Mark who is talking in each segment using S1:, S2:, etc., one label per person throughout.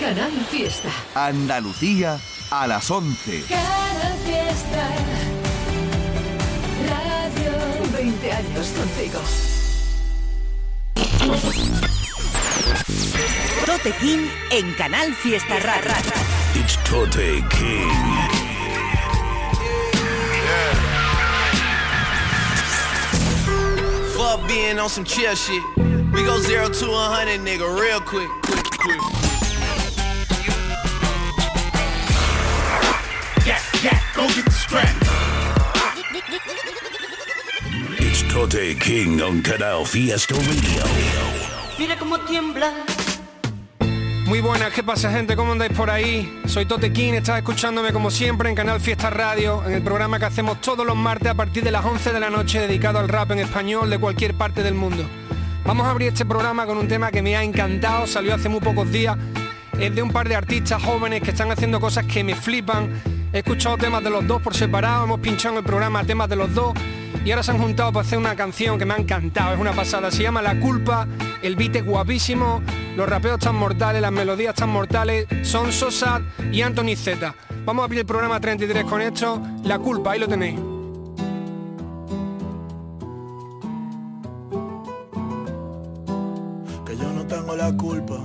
S1: Canal Fiesta.
S2: Andalucía a las 11.
S1: Canal Fiesta. Radio 20 años contigo.
S3: Tote King en Canal Fiesta Rara.
S4: It's Tote King.
S5: Fuck being on some chill shit. We go zero to a hundred, nigga, real quick. quick, quick.
S4: Go get the strap. It's Tote King on Canal Fiesta Radio.
S6: Mira cómo tiembla.
S7: Muy buenas, ¿qué pasa gente? ¿Cómo andáis por ahí? Soy Tote King, estás escuchándome como siempre en Canal Fiesta Radio, en el programa que hacemos todos los martes a partir de las 11 de la noche dedicado al rap en español de cualquier parte del mundo. Vamos a abrir este programa con un tema que me ha encantado, salió hace muy pocos días. Es de un par de artistas jóvenes que están haciendo cosas que me flipan. He escuchado temas de los dos por separado, hemos pinchado en el programa temas de los dos y ahora se han juntado para hacer una canción que me ha encantado, es una pasada, se llama La Culpa, el beat es guapísimo, los rapeos tan mortales, las melodías tan mortales, son Sosa y Anthony Z. Vamos a abrir el programa 33 con esto, La Culpa, ahí lo tenéis.
S8: Que yo no tengo la culpa,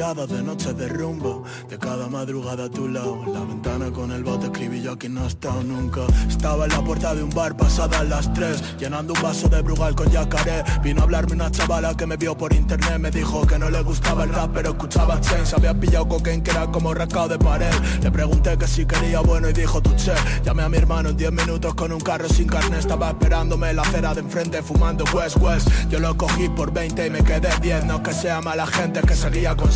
S8: de noches de rumbo, de cada madrugada a tu lado. En la ventana con el bote escribí yo aquí no he estado nunca. Estaba en la puerta de un bar pasadas las tres, llenando un vaso de brugal con yacaré. Vino a hablarme una chavala que me vio por internet, me dijo que no le gustaba el rap, pero escuchaba Chains. Había pillado cocaine que era como rascado de pared. Le pregunté que si quería bueno y dijo tu che. Llamé a mi hermano en 10 minutos con un carro sin carne, estaba esperándome en la acera de enfrente fumando West West. Yo lo cogí por 20 y me quedé 10, no que sea mala gente, es que seguía con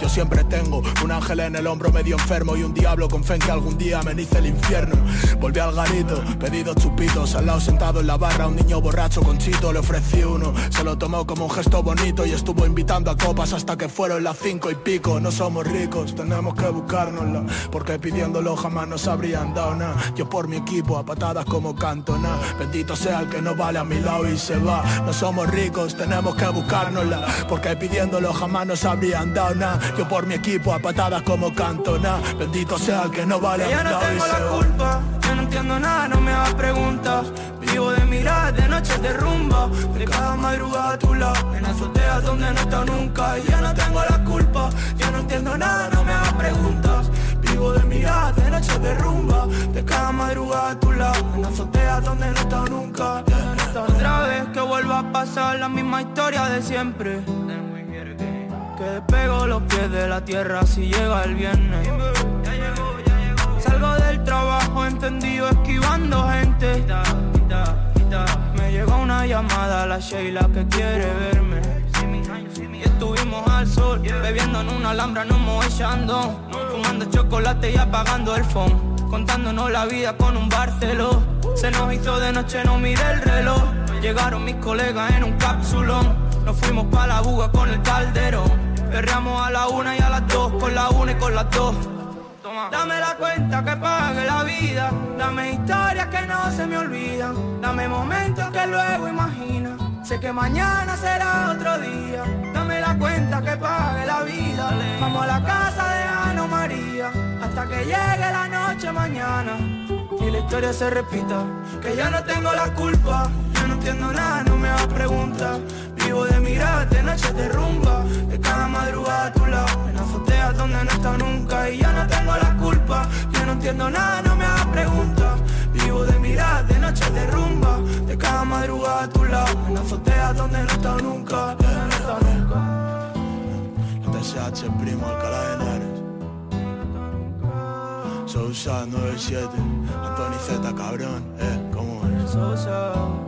S8: Yo siempre tengo un ángel en el hombro medio enfermo y un diablo con fe en que algún día me el infierno. Volví al garito, pedido chupitos, al lado sentado en la barra un niño borracho con chito, le ofrecí uno. Se lo tomó como un gesto bonito y estuvo invitando a copas hasta que fueron las cinco y pico. No somos ricos, tenemos que buscárnosla, porque pidiéndolo jamás nos habrían dado nada. Yo por mi equipo a patadas como cantona. Bendito sea el que no vale a mi lado y se va. No somos ricos, tenemos que buscárnosla, porque pidiéndolo jamás nos habrían dado Yo por mi equipo a patadas como cantona. Bendito sea el que no vale
S9: yo no tengo la culpa, yo no entiendo nada, no me hagas preguntas. Vivo de mirar, de noche de rumba, de cada madrugada a tu lado, en azoteas donde no estado nunca. Y yo no tengo la culpa, yo no entiendo nada, no me hagas preguntas. Vivo de mirar, de noche de rumba, de cada madrugada a tu lado, en azoteas donde no estado nunca. Otra vez que vuelva a pasar la misma historia de siempre. Que despego los pies de la tierra si llega el viernes. Salgo del trabajo encendido esquivando gente. Me llegó una llamada a la Sheila que quiere verme. Y estuvimos al sol, bebiendo en una alhambra, nos movechando. Fumando chocolate y apagando el phone. Contándonos la vida con un Barceló. Se nos hizo de noche, no miré el reloj. Llegaron mis colegas en un cápsulón. Nos fuimos pa' la buga con el calderón. Perreamos a la una y a las dos, con la una y con las dos. Dame la cuenta que pague la vida. Dame historias que no se me olvidan. Dame momentos que luego imagina. Sé que mañana será otro día. Dame la cuenta que pague la vida. Vamos a la casa de Ana María. Hasta que llegue la noche mañana. Y la historia se repita. Que yo no tengo la culpa. Yo no entiendo nada, no me hagas preguntas. Vivo de mirar, de noche de rumba. De cada madrugada a tu lado. En azoteas donde no estado nunca. Y yo no tengo la culpa. Yo no entiendo nada, no me hagas preguntas. Vivo de mirar, de noche de rumba. De cada madrugada a tu lado. En azoteas donde no estado nunca. Donde no estado nunca.
S8: No te SH, primo, Alcalá de Henares. Sousa 97, Anthony Z, cabrón, eh, ¿cómo es?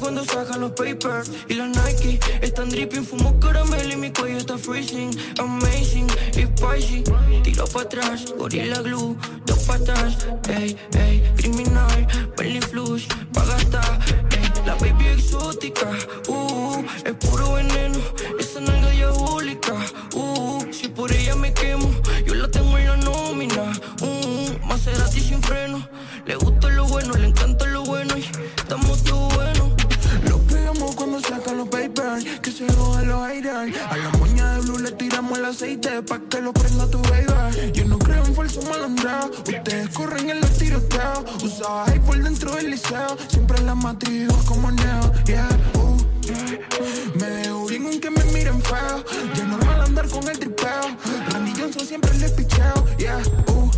S9: cuando sacan los papers. Y los Nike están dripping, fumo caramelo y mi cuello está freezing, amazing y spicy. Tiro
S10: para atrás, gorila glue, dos patas, ey, ey, criminal, belly flush, pa' gastar, ey, la baby exótica, uh, es puro veneno, esa nalga diabólica, uh, si por ella me quemo, yo la tengo en la nómina, uh, Maserati sin freno, le gusta
S11: los haters. A la moña de blue le tiramos el aceite pa' que lo prenda tu baby. Yo no creo en falso malandreo, ustedes corren en los tiroteos. Usaba high por dentro del liceo, siempre en la matriz como neo, yeah. Me dejo bien aunque me miren feo, ya es normal andar con el tripeo. Randy Johnson siempre le picheo, yeah, uh.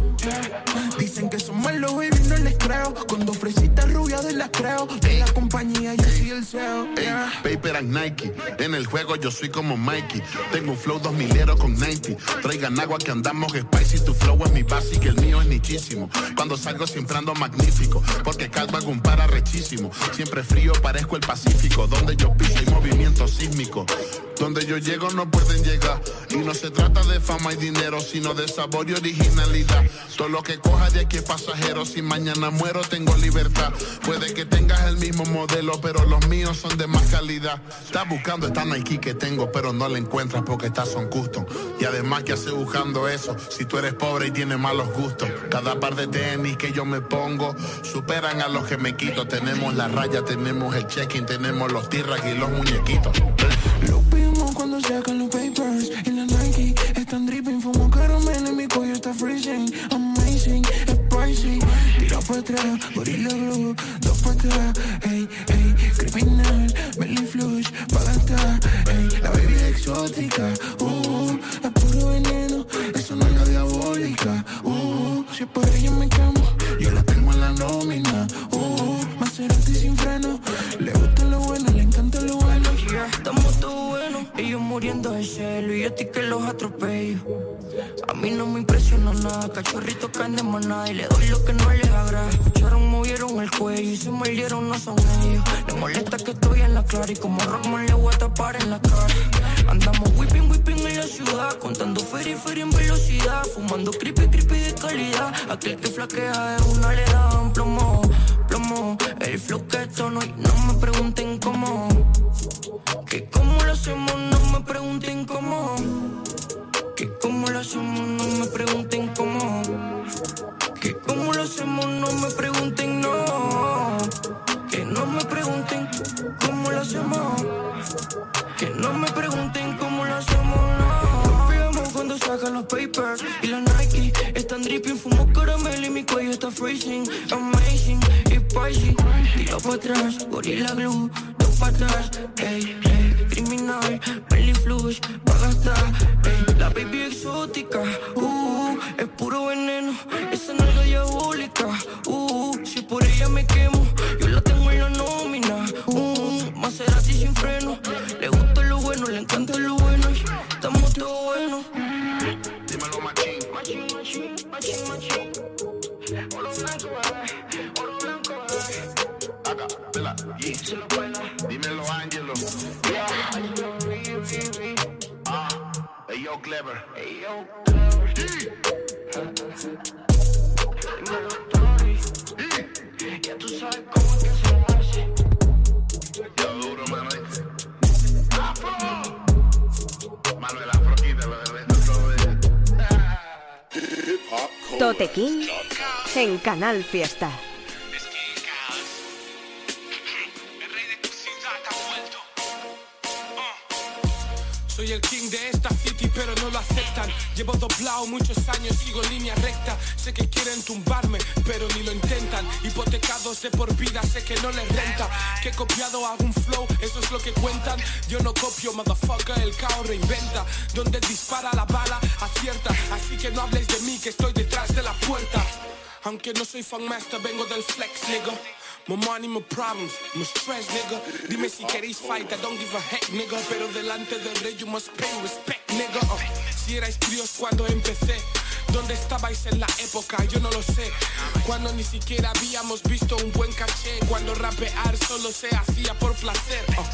S11: Dicen que son malos, baby, no les creo. Con dos fresitas rubias de las creo. De la compañía yo soy el CEO.
S12: Ey, Paper and Nike. En el juego yo soy como Mikey. Tengo un flow dos milero con 90. Traigan agua que andamos spicy. Tu flow es mi básico, el mío es nichísimo. Cuando salgo siempre ando magnífico. Porque calvo hago un para rechísimo. Siempre frío, parezco el Pacífico. Donde yo piso movimiento sísmico. Donde yo llego no pueden llegar. Y no se trata de fama y dinero, sino de sabor y originalidad. Todo lo que coja de aquí es pasajero. Si mañana muero, tengo libertad. Puede que tengas el mismo modelo, pero los míos son de más calidad. Estás buscando esta Nike que tengo, pero no la encuentras porque estas son custom. Y además, que hace buscando eso? Si tú eres pobre y tienes malos gustos. Cada par de tenis que yo me pongo superan a los que me quito. Tenemos la raya, tenemos el check-in, tenemos los tirras y los muñequitos.
S11: Cuando sacan los papers y la Nike están dripping, fumo caramelo y mi cuello está freezing. Amazing, es pricey. Tira para atrás, gorilla glue, dos para atrás. Ey, ey, criminal, belly flush, pa' gastar. Ey, la baby exótica, uh, es puro veneno, eso no es la diabólica. Uh, si por ella me quemo, yo la tengo en la nómina. Uh, Maserati sin freno, le gusta
S10: estamos todo buenos, ellos muriendo de celo y yo ti que los atropello. A mí no me impresiona nada, cachorritos caen de manada y le doy lo que no les agrada. Escucharon, movieron el cuello y se mordieron, no son ellos. Le molesta que estoy en la clara y como Rockman le voy a tapar en la cara. Andamos whipping, whipping en la ciudad, contando feria y feria en velocidad, fumando creepy, creepy de calidad. Aquel que flaquea de una le dan plomo, plomo. El flow que tono y no me pregunten cómo. Que cómo lo hacemos, no me pregunten cómo. Que cómo lo hacemos, no me pregunten cómo. Que cómo lo hacemos, no me pregunten no. Que no me pregunten cómo lo hacemos. Que no me pregunten cómo lo hacemos, no. Cuando sacan los papers y la Nike están dripping, fumo caramelo y mi cuello está freezing. Amazing, spicy. Tiro para atrás, gorilla glue, dos patas, ey, ey, criminal, belly flush, pa' gastar, ey, la baby exótica, uh, es puro veneno, esa nalga diabólica, uh, si por ella me quemo, yo la tengo en la nómina, uh, Maserati sin freno, le gusta lo bueno, le encanta lo
S1: King en Canal Fiesta.
S13: Soy el king de esta city, pero no lo aceptan. Llevo doblado muchos años, sigo línea recta. Sé que quieren tumbarme, pero ni lo intentan. Hipotecados de por vida, sé que no les renta. Que he copiado un flow, eso es lo que cuentan. Yo no copio, motherfucker, el caos reinventa. Donde dispara la bala, acierta. Así que no hables de mí, que estoy detrás de la puerta. Aunque no soy fan master, vengo del flex, nigga. More money, more problems, more stress, nigga. Dime si queréis fight, I don't give a heck, nigga. Pero delante del rey, you must pay respect, nigga. Uh, si erais críos cuando empecé, ¿Dónde estabais en la época? Yo no lo sé. Cuando ni siquiera habíamos visto un buen caché. Cuando rapear solo se hacía por placer. Oh.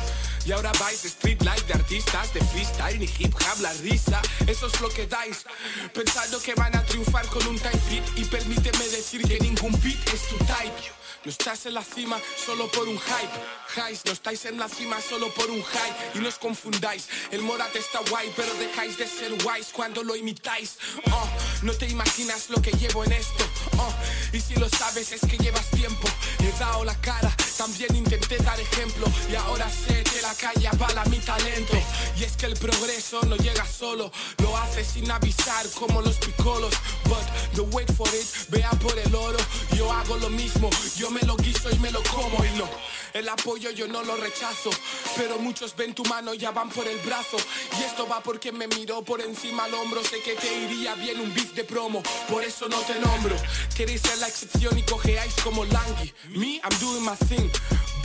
S13: Y ahora vais street life de artistas, de freestyle, ni hip hop, la risa. Eso es lo que dais. Pensando que van a triunfar con un type beat. Y permíteme decir que ningún beat es tu type. No estás en la cima solo por un hype. Highs, no estáis en la cima solo por un high. Y no os confundáis. El Morat está guay, pero dejáis de ser wise cuando lo imitáis. Oh, no te imaginas lo que llevo en esto. Oh, y si lo sabes es que llevas tiempo. He dado la cara, también intenté dar ejemplo. Y ahora sé que la calle avala mi talento. Y es que el progreso no llega solo, lo hace sin avisar como los picolos. But the wait for it, vea por el oro. Yo hago lo mismo, yo lo guiso y me lo como y no. El apoyo yo no lo rechazo, pero muchos ven tu mano y ya van por el brazo. Y esto va porque me miró por encima al hombro. Sé que te iría bien un beat de promo, por eso no te nombro. Queréis ser la excepción y cojeáis como Langui. Me, I'm doing my thing.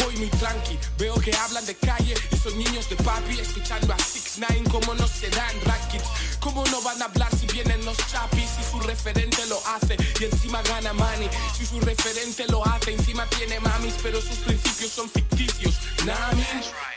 S13: Voy muy tranqui, veo que hablan de calle y son niños de papi escuchando a 6 9 como no se dan rackets. ¿Cómo no van a hablar si vienen los chapis? Si su referente lo hace y encima gana money. Si su referente lo hace, encima tiene mamis, pero sus principios son ficticios. Nami,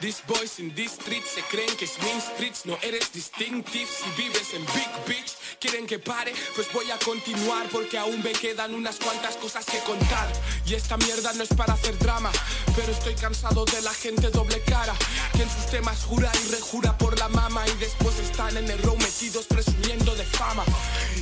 S13: these boys in these streets se creen que Main Streets, no eres distinctive. Si vives en Big Beach, quieren que pare, pues voy a continuar porque aún me quedan unas cuantas cosas que contar. Y esta mierda no es para hacer drama, pero estoy cansado de la gente doble cara, que en sus temas jura y rejura por la mama y después están en el row metidos presumiendo de fama.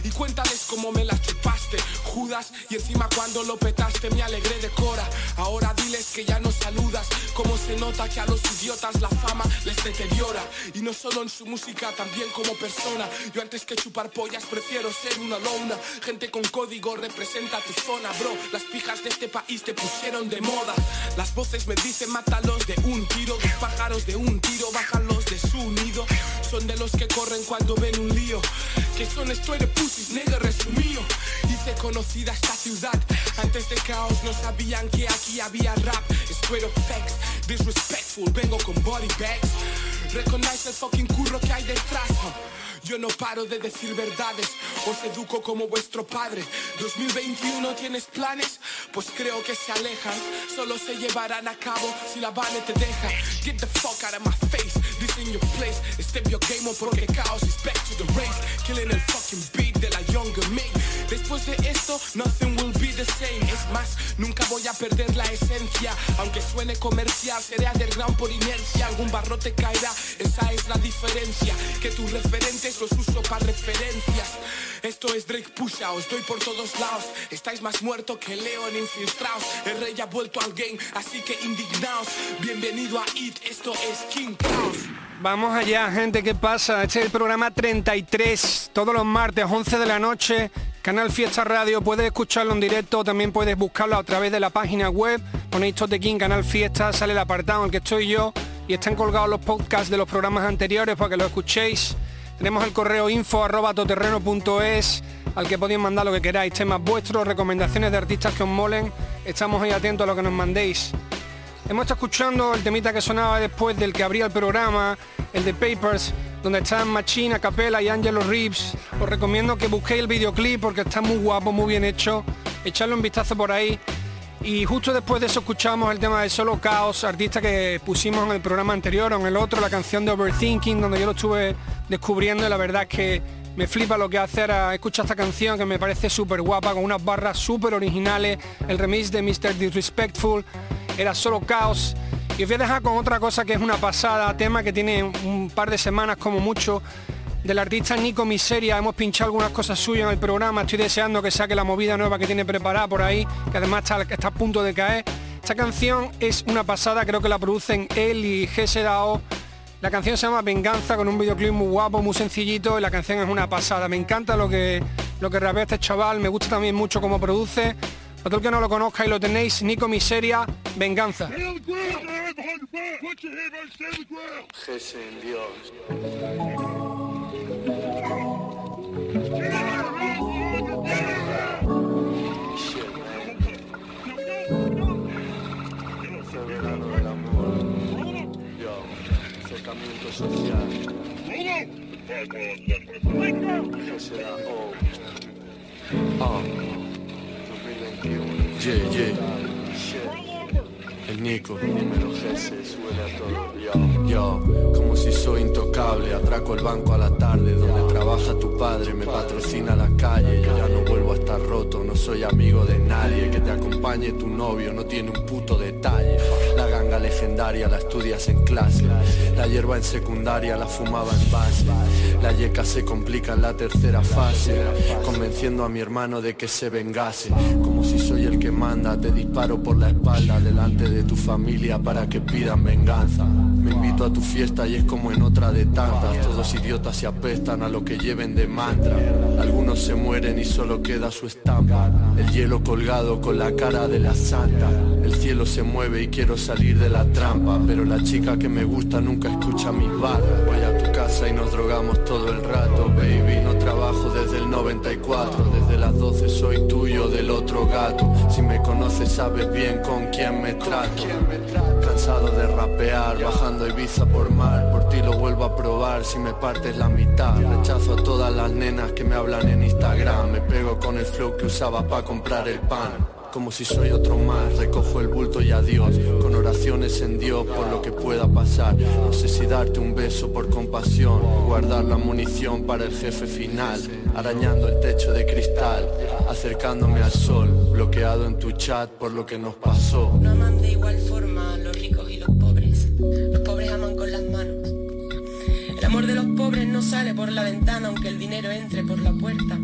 S13: Y cuéntales cómo me las chupaste, Judas, y encima cuando lo petaste me alegré de cora. Ahora diles que ya no saludas, como se nota que a los idiotas la fama les deteriora. Y no solo en su música, también como persona. Yo antes que chupar pollas prefiero ser una lona. Gente con código representa tu zona, bro. Las pijas de este país te pusieron de moda. Las voces me dicen mátalos de un tiro, los pájaros de un tiro, bájalos de su nido. Son de los que corren cuando ven un lío. Que son straight pussies, nigga, resumido. Hice conocida esta ciudad. Antes de caos no sabían que aquí había rap. Straight up facts, disrespectful, vengo con body bags. Recognize el fucking curro que hay detrás. Yo no paro de decir verdades, os educo como vuestro padre. 2021 tienes planes, pues creo que se alejan. Solo se llevarán a cabo si la Vane te deja. Get the fuck out of my face, this in your place. Step your game up porque chaos is back to the race. Killing el fucking beat de la younger me. Después de esto, nothing will be the same. Es más, nunca voy a perder la esencia. Aunque suene comercial, seré underground por inercia. Algún barrote caerá, esa es la diferencia. Que tus referentes los uso para referencias. Esto es Drake Pusha, os doy por todos lados. Estáis más muerto que Leon infiltrados. El rey ha vuelto al game, así que indignaos. Bienvenido a It, esto es King Chaos.
S7: Vamos allá, gente, ¿qué pasa? Este es el programa 33, todos los martes, 11 de la noche, Canal Fiesta Radio, puedes escucharlo en directo, también puedes buscarlo a través de la página web, ponéis Tote King, Canal Fiesta, sale el apartado en el que estoy yo y están colgados los podcasts de los programas anteriores para que lo escuchéis. Tenemos el correo info arroba toterreno.es al que podéis mandar lo que queráis, temas vuestros, recomendaciones de artistas que os molen, estamos ahí atentos a lo que nos mandéis. Hemos estado escuchando el temita que sonaba después del que abría el programa, el de Papers, donde están Machina, Capella y Angelo Reeves. Os recomiendo que busquéis el videoclip porque está muy guapo, muy bien hecho. Echarle un vistazo por ahí. Y justo después de eso escuchamos el tema de Solo Chaos, artista que pusimos en el programa anterior o en el otro, la canción de Overthinking, donde yo lo estuve descubriendo y la verdad es que me flipa lo que hace ahora escucha esta canción que me parece súper guapa, con unas barras súper originales, el remix de Mr. Disrespectful, era Solo Chaos. Y os voy a dejar con otra cosa que es una pasada, tema que tiene un par de semanas como mucho, del artista Nico Miseria. Hemos pinchado algunas cosas suyas en el programa. Estoy deseando que saque la movida nueva que tiene preparada por ahí, que además está, a punto de caer. Esta canción es una pasada, creo que la producen él y GSDAO. La canción se llama Venganza con un videoclip muy guapo, muy sencillito y la canción es una pasada. Me encanta lo que, lo que rapea este chaval, me gusta también mucho cómo produce. Para el que no lo conozca y lo tenéis, Nico Miseria, Venganza.
S14: Del Yeah. El Nico. Yo, como si soy intocable, atraco el banco a la tarde donde trabaja tu padre, me patrocina la calle, yo ya roto, no soy amigo de nadie, que te acompañe tu novio no tiene un puto detalle. La ganga legendaria la estudias en clase, la hierba en secundaria la fumaba en base, la yeca se complica en la tercera fase, convenciendo a mi hermano de que se vengase, como si soy el que manda, te disparo por la espalda delante de tu familia para que pidan venganza. Me invito a tu fiesta y es como en otra de tantas. Todos idiotas se apestan a lo que lleven de mantra. Algunos se mueren y solo queda su estampa. El hielo colgado con la cara de la santa. El cielo se mueve y quiero salir de la trampa. Pero la chica que me gusta nunca escucha mis barras. Voy a casa y nos drogamos todo el rato, baby. No trabajo desde el 94. Desde las 12 soy tuyo del otro gato. Si me conoces sabes bien con quién me trato. Cansado de rapear, bajando Ibiza por mar Por ti lo vuelvo a probar si me partes la mitad Rechazo a todas las nenas que me hablan en Instagram Me pego con el flow que usaba para comprar el pan como si soy otro más, recojo el bulto y adiós, con oraciones en Dios por lo que pueda pasar. No sé si darte un beso por compasión, guardar la munición para el jefe final, arañando el techo de cristal, acercándome al sol, bloqueado en tu chat por lo que nos pasó.
S15: No aman de igual forma los ricos y los pobres. Los pobres aman con las manos. El amor de los pobres no sale por la ventana aunque el dinero entre por la puerta,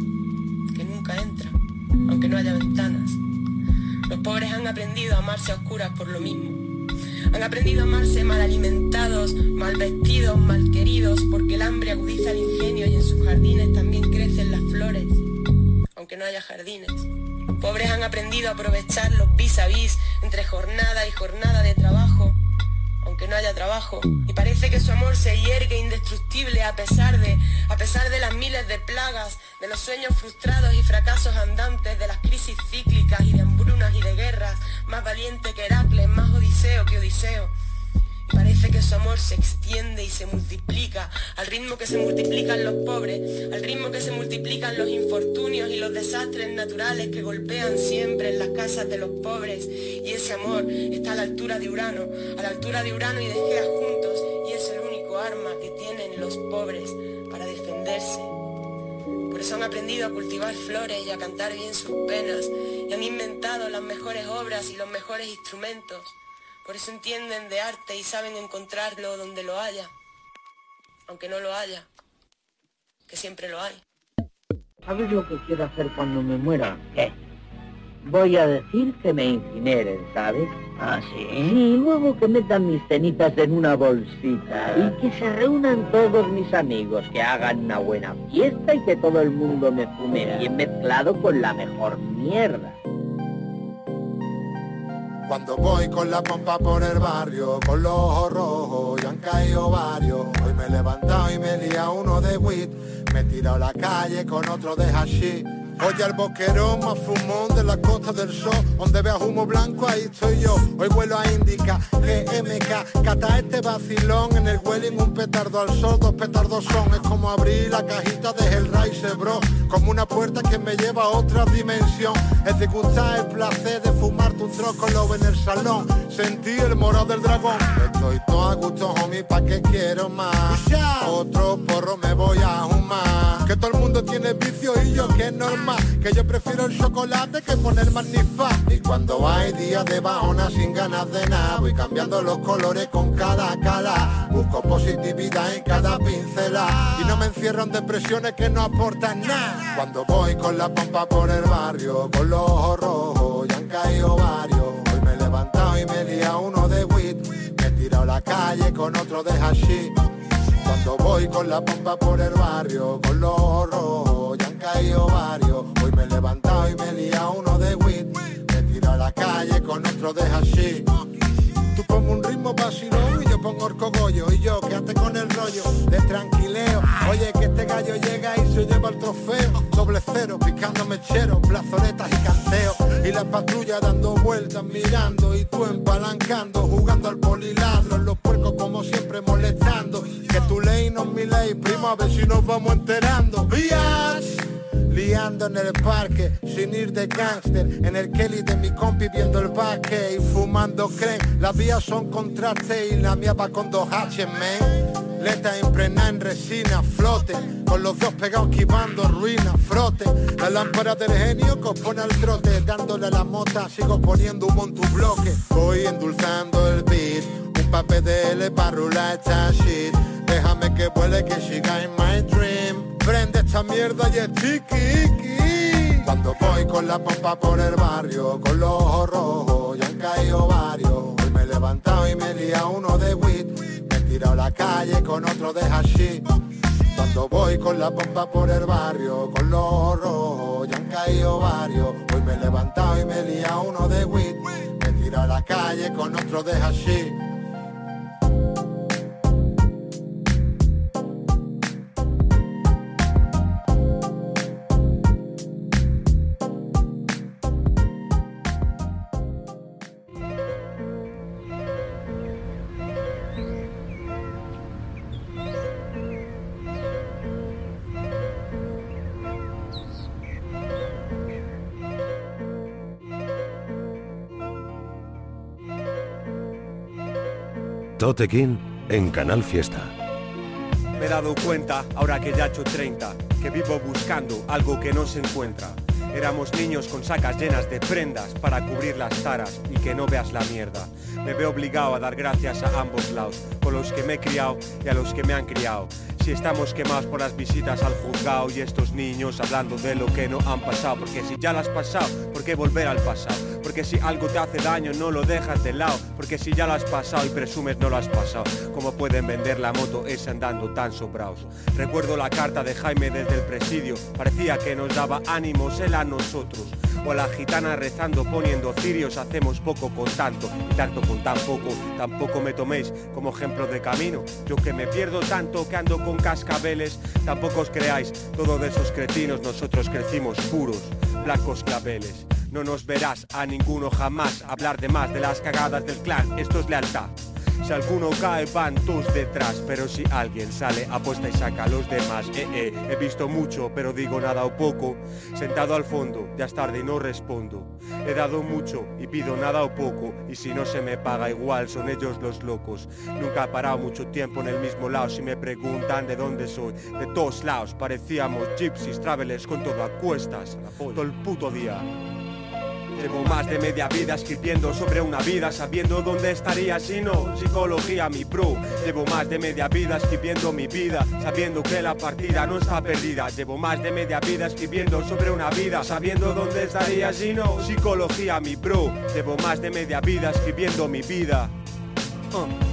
S15: que nunca entra, aunque no haya ventanas. Los pobres han aprendido a amarse a oscuras por lo mismo. Han aprendido a amarse mal alimentados, mal vestidos, mal queridos, porque el hambre agudiza el ingenio y en sus jardines también crecen las flores, aunque no haya jardines. Los pobres han aprendido a aprovechar los vis a vis entre jornada y jornada de trabajo, aunque no haya trabajo. Y parece que su amor se hiergue indestructible a pesar de, a pesar de las miles de plagas, de los sueños frustrados y fracasos andantes, de las crisis cíclicas y de hambrunas y de guerras, más valiente que Heracles, más odiseo que Odiseo. Parece que su amor se extiende y se multiplica al ritmo que se multiplican los pobres, al ritmo que se multiplican los infortunios y los desastres naturales que golpean siempre en las casas de los pobres. Y ese amor está a la altura de Urano, a la altura de Urano y de Gea juntos, y es el único arma que tienen los pobres para defenderse. Por eso han aprendido a cultivar flores y a cantar bien sus penas, y han inventado las mejores obras y los mejores instrumentos. Por eso entienden de arte y saben encontrarlo donde lo haya, aunque no lo haya, que siempre lo hay.
S16: ¿Sabes lo que quiero hacer cuando me muera? ¿Qué? Voy a decir que me incineren, ¿sabes?
S17: ¿Ah, sí?
S16: Y luego que metan mis cenizas en una bolsita y que se reúnan todos mis amigos, que hagan una buena fiesta y que todo el mundo me fume bien mezclado con la mejor mierda.
S18: Cuando voy con la pompa por el barrio, con los ojos rojos, ya han caído varios. Hoy me he levantado y me he liado uno de wheat. Me he tirado a la calle con otro de hashish. Oye al boquerón más fumón de la costa del sol Donde veas humo blanco ahí estoy yo. Hoy vuelo a Indica, GMK Cata este vacilón en el Welling Un petardo al sol, dos petardos son. Es como abrir la cajita de Hellraiser, bro Como una puerta que me lleva a otra dimensión. Es de gustar el placer de fumarte un troco lobo en el salón Sentí el morado del dragón. Estoy todo a gusto, homie, pa' que quiero más. Otro porro me voy a fumar Que todo el mundo tiene y yo que normal. Que yo prefiero el chocolate que poner magnifa Y cuando hay días de bajona sin ganas de nada Voy cambiando los colores con cada cala. Busco positividad en cada pincela. Y no me encierro en depresiones que no aportan nada. Cuando voy con la pompa por el barrio Con los ojos rojos, ya han caído varios. Hoy me he levantado y me he liado uno de wheat Me he tirado a la calle con otro de hashish cuando voy con la pompa por el barrio, con los ojos rojos, caído varios. Hoy me he levantado y me he liado uno de weed. Me he tirado a la calle con otro de hashish. Tú pongo un ritmo vacilón y yo pongo orcogollo Y yo quédate con el rollo de tranquileo Oye que este gallo llega y se lleva el trofeo Doble cero, picando mecheros, plazoletas y canteos Y la patrulla dando vueltas, mirando Y tú empalancando, jugando al poliladro Los puercos como siempre molestando. Que tu ley no es mi ley, primo, a ver si nos vamos enterando. Biatch, Peleando en el parque, sin ir de gángster En el Kelly de mi compi viendo el baque Y fumando creen, las vías son contraste Y la mía va con dos H, man Leta impregnada en resina, flote Con los dos pegados esquivando ruinas, frote. La lámpara del genio compone al trote Dándole la mota, sigo poniendo un en tu bloque Voy endulzando el beat Un papel de L para rular esta shit. Déjame que vuele que siga en my dream. Prende esta mierda y es tiki Cuando voy con la pompa por el barrio Con los ojos rojos, ya han caído varios Hoy me he levantado y me lía uno de weed tirado a la calle con otro de hashish. Cuando voy con la pompa por el barrio, con los rojos, ya han caído varios. Hoy me he levantado y me lía uno de weed. Me tiro a la calle con otro de hashish.
S4: Tote en Canal Fiesta.
S17: Me he dado cuenta, ahora que ya he hecho 30, que vivo buscando algo que no se encuentra. Éramos niños con sacas llenas de prendas para cubrir las taras y que no veas la mierda. Me veo obligado a dar gracias a ambos lados, con los que me he criado y a los que me han criado. Si estamos quemados por las visitas al juzgado y estos niños hablando de lo que no han pasado, porque si ya lo has pasado, ¿por qué volver al pasado? Porque si algo te hace daño no lo dejas de lado, porque si ya lo has pasado y presumes no lo has pasado, ¿cómo pueden vender la moto esa andando tan sobraos? Recuerdo la carta de Jaime desde el presidio, parecía que nos daba ánimos él a nosotros. O la gitana rezando poniendo cirios hacemos poco con tanto y tanto con tan poco tampoco me toméis como ejemplo de camino. Yo que me pierdo tanto que ando con cascabeles tampoco os creáis. Todos de esos cretinos nosotros crecimos puros blancos claveles. No nos verás a ninguno jamás hablar de más de las cagadas del clan. Esto es lealtad si alguno cae van todos detrás. Pero si alguien sale apuesta y saca a los demás. Eh, eh, He visto mucho pero digo nada o poco. Sentado al fondo, ya es tarde y no respondo. He dado mucho y pido nada o poco. Y si no se me paga igual son ellos los locos. Nunca he parado mucho tiempo en el mismo lado. Si me preguntan de dónde soy De todos lados parecíamos gypsies, travelers con todo a cuestas. Todo el puto día Llevo más de media vida escribiendo sobre una vida Sabiendo dónde estaría si no Psicología mi pro Llevo más de media vida escribiendo mi vida Sabiendo que la partida no está perdida. Llevo más de media vida escribiendo sobre una vida Sabiendo dónde estaría si no Psicología mi pro Llevo más de media vida escribiendo mi vida. Uh.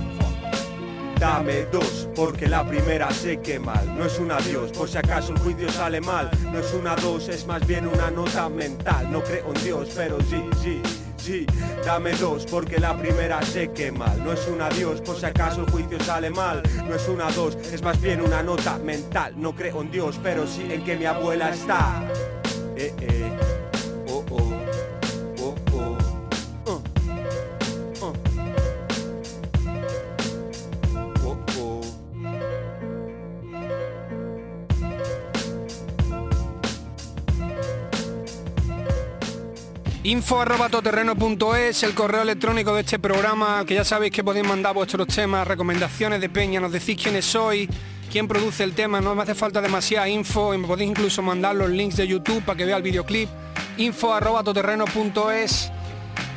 S17: Dame dos, porque la primera sé que mal No es un adiós, por si acaso el juicio sale mal. No es una dos, es más bien una nota mental. No creo en Dios, pero sí, sí, sí. Dame dos, porque la primera sé que mal No es un adiós, por si acaso el juicio sale mal. No es una dos, es más bien una nota mental. No creo en Dios, pero sí en que mi abuela está. Eh, eh,
S7: Info arroba el correo electrónico de este programa, que ya sabéis que podéis mandar vuestros temas, recomendaciones de peña, nos decís quiénes sois, quién produce el tema, no me hace falta demasiada info y me podéis incluso mandar los links de YouTube para que vea el videoclip. Info arroba.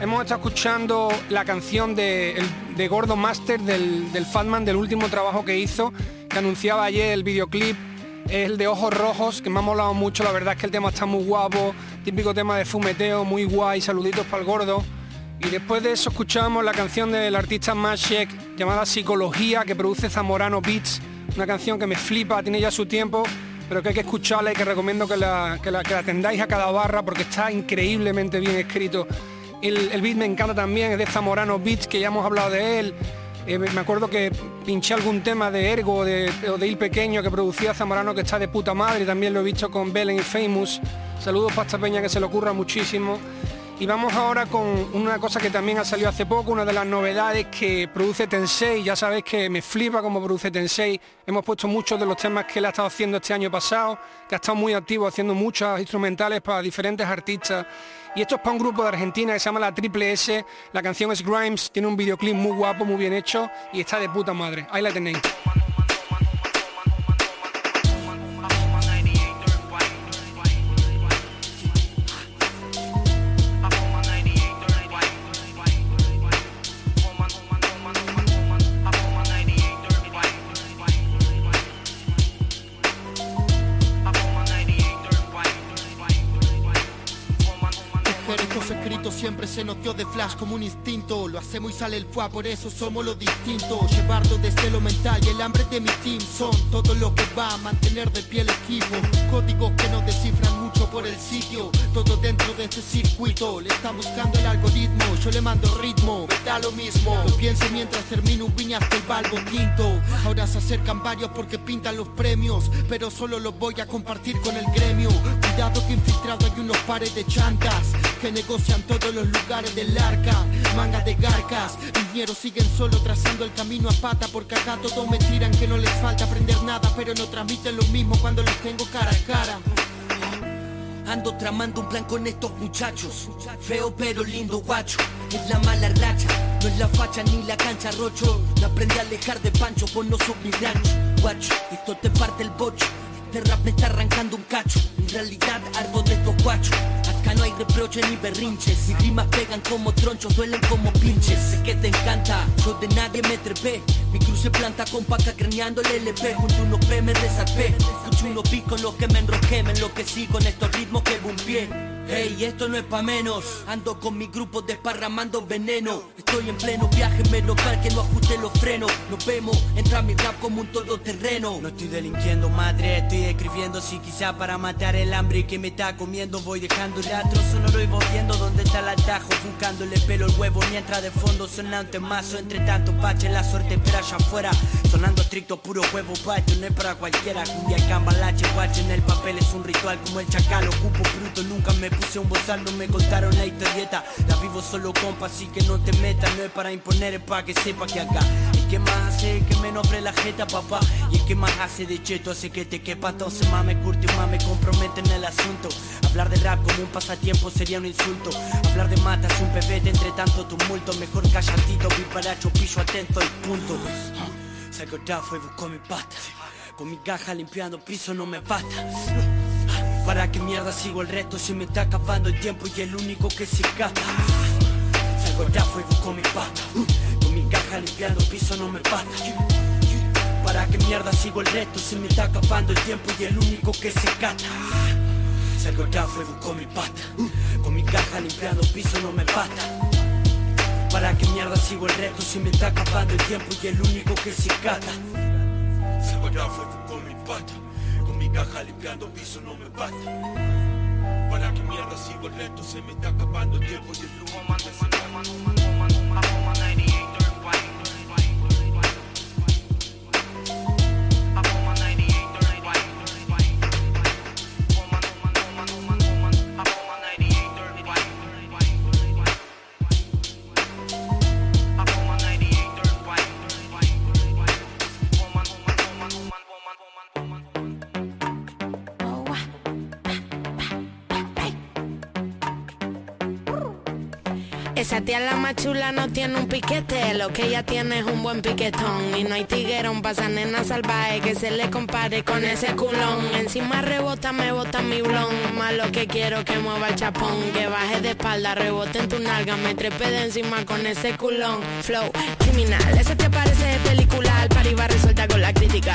S7: Hemos estado escuchando la canción de, de Gordo Master del, del Fatman, del último trabajo que hizo, que anunciaba ayer el videoclip es el de Ojos Rojos, que me ha molado mucho, la verdad es que el tema está muy guapo, típico tema de fumeteo, muy guay, saluditos para el gordo. Y después de eso escuchamos la canción del artista Mashek llamada Psicología, que produce Zamorano Beats, una canción que me flipa, tiene ya su tiempo, pero que hay que escucharla y que recomiendo que la, que la, tendáis a cada barra porque está increíblemente bien escrito. El, el beat me encanta también, es de Zamorano Beats, que ya hemos hablado de él, eh, me acuerdo que pinché algún tema de Ergo o de, Il Pequeño que producía Zamorano que está de puta madre, también lo he visto con Belen y Famous. Saludos para peña que se le ocurra muchísimo. Y vamos ahora con una cosa que también ha salido hace poco, una de las novedades que produce Tensei. Ya sabéis que me flipa como produce Tensei. Hemos puesto muchos de los temas que él ha estado haciendo este año pasado, que ha estado muy activo haciendo muchas instrumentales para diferentes artistas. Y esto es para un grupo de Argentina que se llama La Triple S. La canción es Grimes, tiene un videoclip muy guapo, muy bien hecho y está de puta madre. Ahí la tenéis.
S19: Siempre se notió de flash como un instinto. Lo hacemos y sale el fuá, por eso somos los distintos. Llevarlo desde lo mental y el hambre de mi team Son todo lo que va a mantener de pie el equipo. Códigos que no descifran mucho por el sitio. Todo dentro de este circuito. Le está buscando el algoritmo, yo le mando ritmo Me da lo mismo, lo pienso mientras termino un piñazo el balbo tinto Ahora se acercan varios porque pintan los premios Pero solo los voy a compartir con el gremio. Cuidado que infiltrado hay unos pares de chantas Que negocian todo los lugares del arca Manga de garcas, viñeros siguen solo trazando el camino a pata. Porque acá todos me tiran que no les falta aprender nada Pero no transmiten lo mismo cuando los tengo cara a cara.
S20: Ando tramando un plan con estos muchachos. Feo pero lindo guacho. Es la mala racha No es la facha ni la cancha rocho. No aprendí a alejar de pancho Vos no mi rancho Guacho, esto te parte el bocho. Este rap me está arrancando un cacho. En realidad ardo de estos guachos no hay reproche ni berrinches. Mis rimas pegan como tronchos, duelen como pinches. Sé que te encanta, yo de nadie me trepé. Mi cruz se planta con paca craneando el LP Junto unos P me desarpé Escucho unos con los que me enroqué. Me enloquecí con estos ritmos que bumpié Hey, esto no es pa' menos. Ando con mi grupo desparramando veneno. Estoy en pleno viaje, menos mal que no ajuste los frenos. Nos vemos, entra mi rap como un todoterreno. No estoy delinquiendo, madre, estoy escribiendo. Si quizá para matar el hambre que me está comiendo Voy dejando rastro sonoro y voy viendo dónde está el atajo Buscándole pelo el huevo mientras de fondo suena un temazo. Entre tanto pache, la suerte espera allá afuera. Sonando estricto, puro huevo, pacho, no es para cualquiera. Cumbia, cambalache, guache, en el papel es un ritual Como el chacal, ocupo bruto, nunca me puse un bozal, no me contaron la historieta. La vivo solo compa, así que no te metas No es para imponer, es para que sepa que acá. El que más hace que me nombre la jeta, papá. Y el que más hace de cheto hace que te quepa Entonces mame, curte y mame, compromete en el asunto. Hablar de rap como un pasatiempo sería un insulto. Hablar de matas un pebete entre tanto tumulto. Mejor calladito, piparacho, pillo atento y punto. Salgo ya fue busco mi pata. Con mi caja limpiando piso no me basta ¿Para qué mierda sigo el resto si me está acabando el tiempo y el único que se gasta? Salgo ya fue busco mi pata Con mi caja limpiando piso no me basta ¿Para qué mierda sigo el resto si me está acabando el tiempo y el único que se gasta? Salgo ya fue busco mi pata Con mi caja limpiando piso no me basta ¿Para qué mierda sigo el resto si me está acabando el tiempo y el único que se gasta? Salgo ya fue busco mi pata Con caja limpiando piso no me basta. ¿Para qué mierda sigo el resto se me está acabando el tiempo y el único
S21: más chula no tiene un piquete, lo que ella tiene es un buen piquetón. Y no hay tiguerón pasa nena salvaje que se le compare con ese culón. Encima rebota, me bota mi blon. Más lo que quiero que mueva el chapón. Que baje de espalda, rebote en tu nalga, me trepe de encima con ese culón. Flow criminal, ese te parece de película. Al resuelta con la crítica.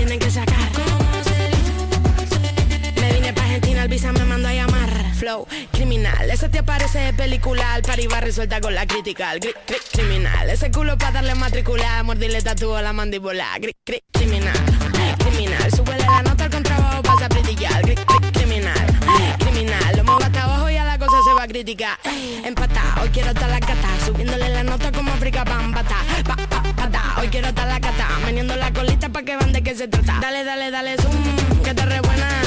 S21: Criminal. Ese te aparece de película, al va resuelta con la crítica. Gri criminal, ese culo para darle matricular, mordirle tatúo a la mandíbula. Gri criminal, criminal, súbele la nota al contrabajo, pasa a brillar. criminal, criminal, lo muevo hasta abajo y a la cosa se va a criticar. Empata, hoy quiero estar la gata, subiéndole la nota como África Bambata. Pa, pa, pata, hoy quiero estar la gata, meneando la colita pa' que van de qué se trata. Dale, dale, dale, que te re buena.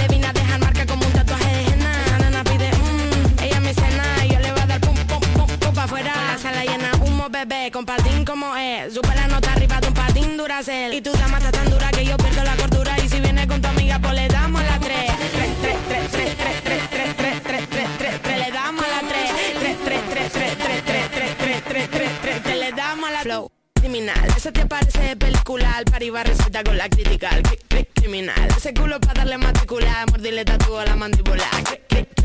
S21: Bebé, con patín como es. Sube la nota arriba de un patín duracel. Y tu dama está tan dura que yo pierdo la cordura. Y si viene con tu amiga, pues le damos la tres. Tres, tres, tres, tres, tres, tres, tres, tres, tres, tres, tres, tres, le damos la tres. Tres, tres, tres, tres, tres, tres, tres, tres, tres, tres, tres, tres, le damos la flow. Criminal, ese te parece película, al par va resulta con la crítica. Cri- cri- Criminal, ese culo para darle matricular, mordirle tatúo a la mandíbula.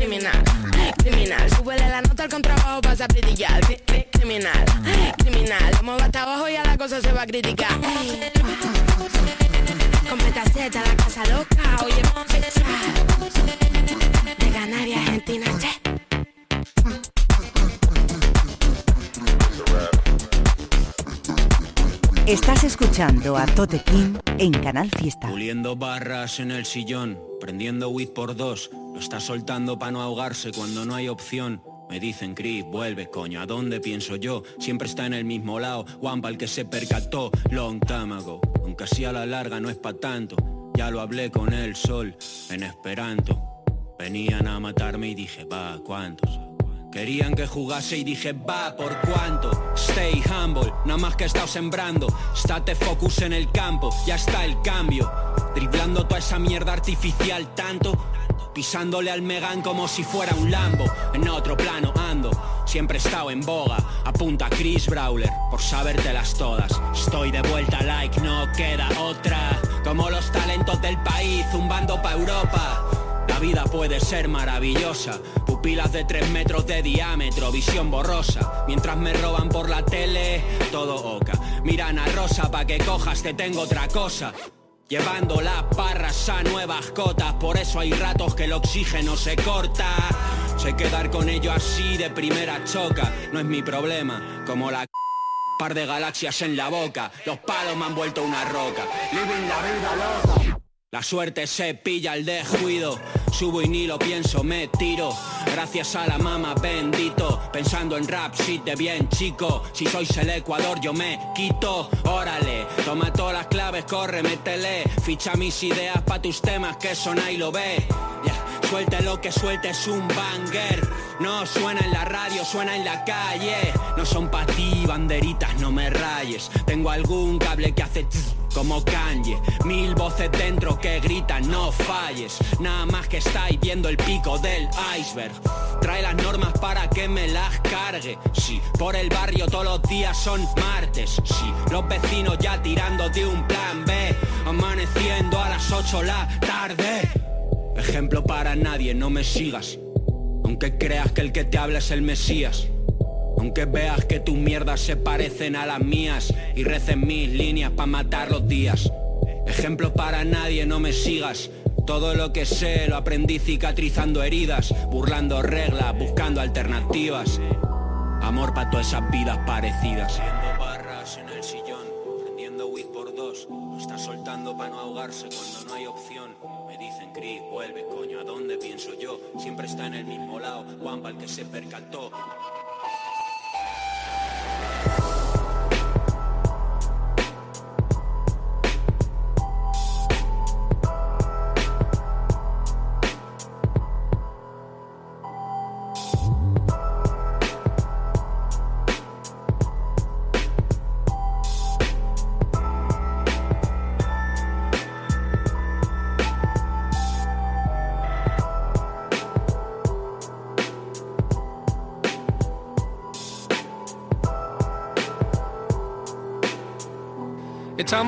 S21: Cri- cri- Criminal, criminal, súbele la nota al contrabajo, pasa a brillar. Cri- cri- Criminal, criminal, vamos hasta abajo y a la cosa se va a criticar. Con petaceta, la casa loca, oye, de Canarias, Argentina, che.
S3: Estás escuchando a Tote King en Canal Fiesta.
S22: Puliendo barras en el sillón, prendiendo weed por dos. Lo está soltando para no ahogarse cuando no hay opción. Me dicen, Chris, vuelve, coño, ¿a dónde pienso yo? Siempre está en el mismo lado, Juanpa el que se percató, long time ago. Aunque así a la larga no es pa' tanto, ya lo hablé con el sol, en esperanto. Venían a matarme y dije, va, ¿cuántos? Querían que jugase y dije, va, ¿por cuánto? Stay humble, nada más que he estado sembrando. Estate focus en el campo, ya está el cambio. Driblando toda esa mierda artificial tanto. Pisándole al Megan como si fuera un Lambo. En otro plano ando, siempre he estado en boga. Apunta a Chris Brawler, por sabértelas todas. Estoy de vuelta like, no queda otra. Como los talentos del país, zumbando pa' Europa. La vida puede ser maravillosa, pupilas de 3 metros de diámetro, visión borrosa. Mientras me roban por la tele, todo oca. Miran a Rosa pa' que cojas, te tengo otra cosa. Llevando las parras a nuevas cotas, por eso hay ratos que el oxígeno se corta. Sé quedar con ello así de primera choca, no es mi problema, como la par de galaxias en la boca, los palos me han vuelto una roca. Living la vida loca. La suerte se pilla al descuido, subo y ni lo pienso, me tiro. Gracias a la mama bendito, pensando en rap, si te bien chico. Si sois el Ecuador yo me quito, órale. Toma todas las claves, corre, métele. Ficha mis ideas pa' tus temas que sona y lo ve. Ya, Suelte lo que suelte es un banger. No suena en la radio, suena en la calle. No son pa' ti, banderitas, no me rayes. Tengo algún cable que hace como Kanye. Mil voces dentro que gritan, no falles. Nada más que estáis viendo el pico del iceberg. Trae las normas para que me las cargue. Sí, por el barrio todos los días son martes. Sí, los vecinos ya tirando de un plan B. Amaneciendo a las 8 la tarde. Ejemplo para nadie, no me sigas. Aunque creas que el que te habla es el Mesías. Aunque veas que tus mierdas se parecen a las mías y recen mis líneas para matar los días. Ejemplo para nadie, no me sigas. Todo lo que sé lo aprendí cicatrizando heridas, burlando reglas, buscando alternativas. Amor para todas esas vidas parecidas. Haciendo barras en el sillón, prendiendo weed por dos. Está soltando para no ahogarse cuando no hay opción. Me dicen, Chris, vuelve, coño, ¿a dónde pienso yo? Siempre está en el mismo lado, Juanpa el que se percató.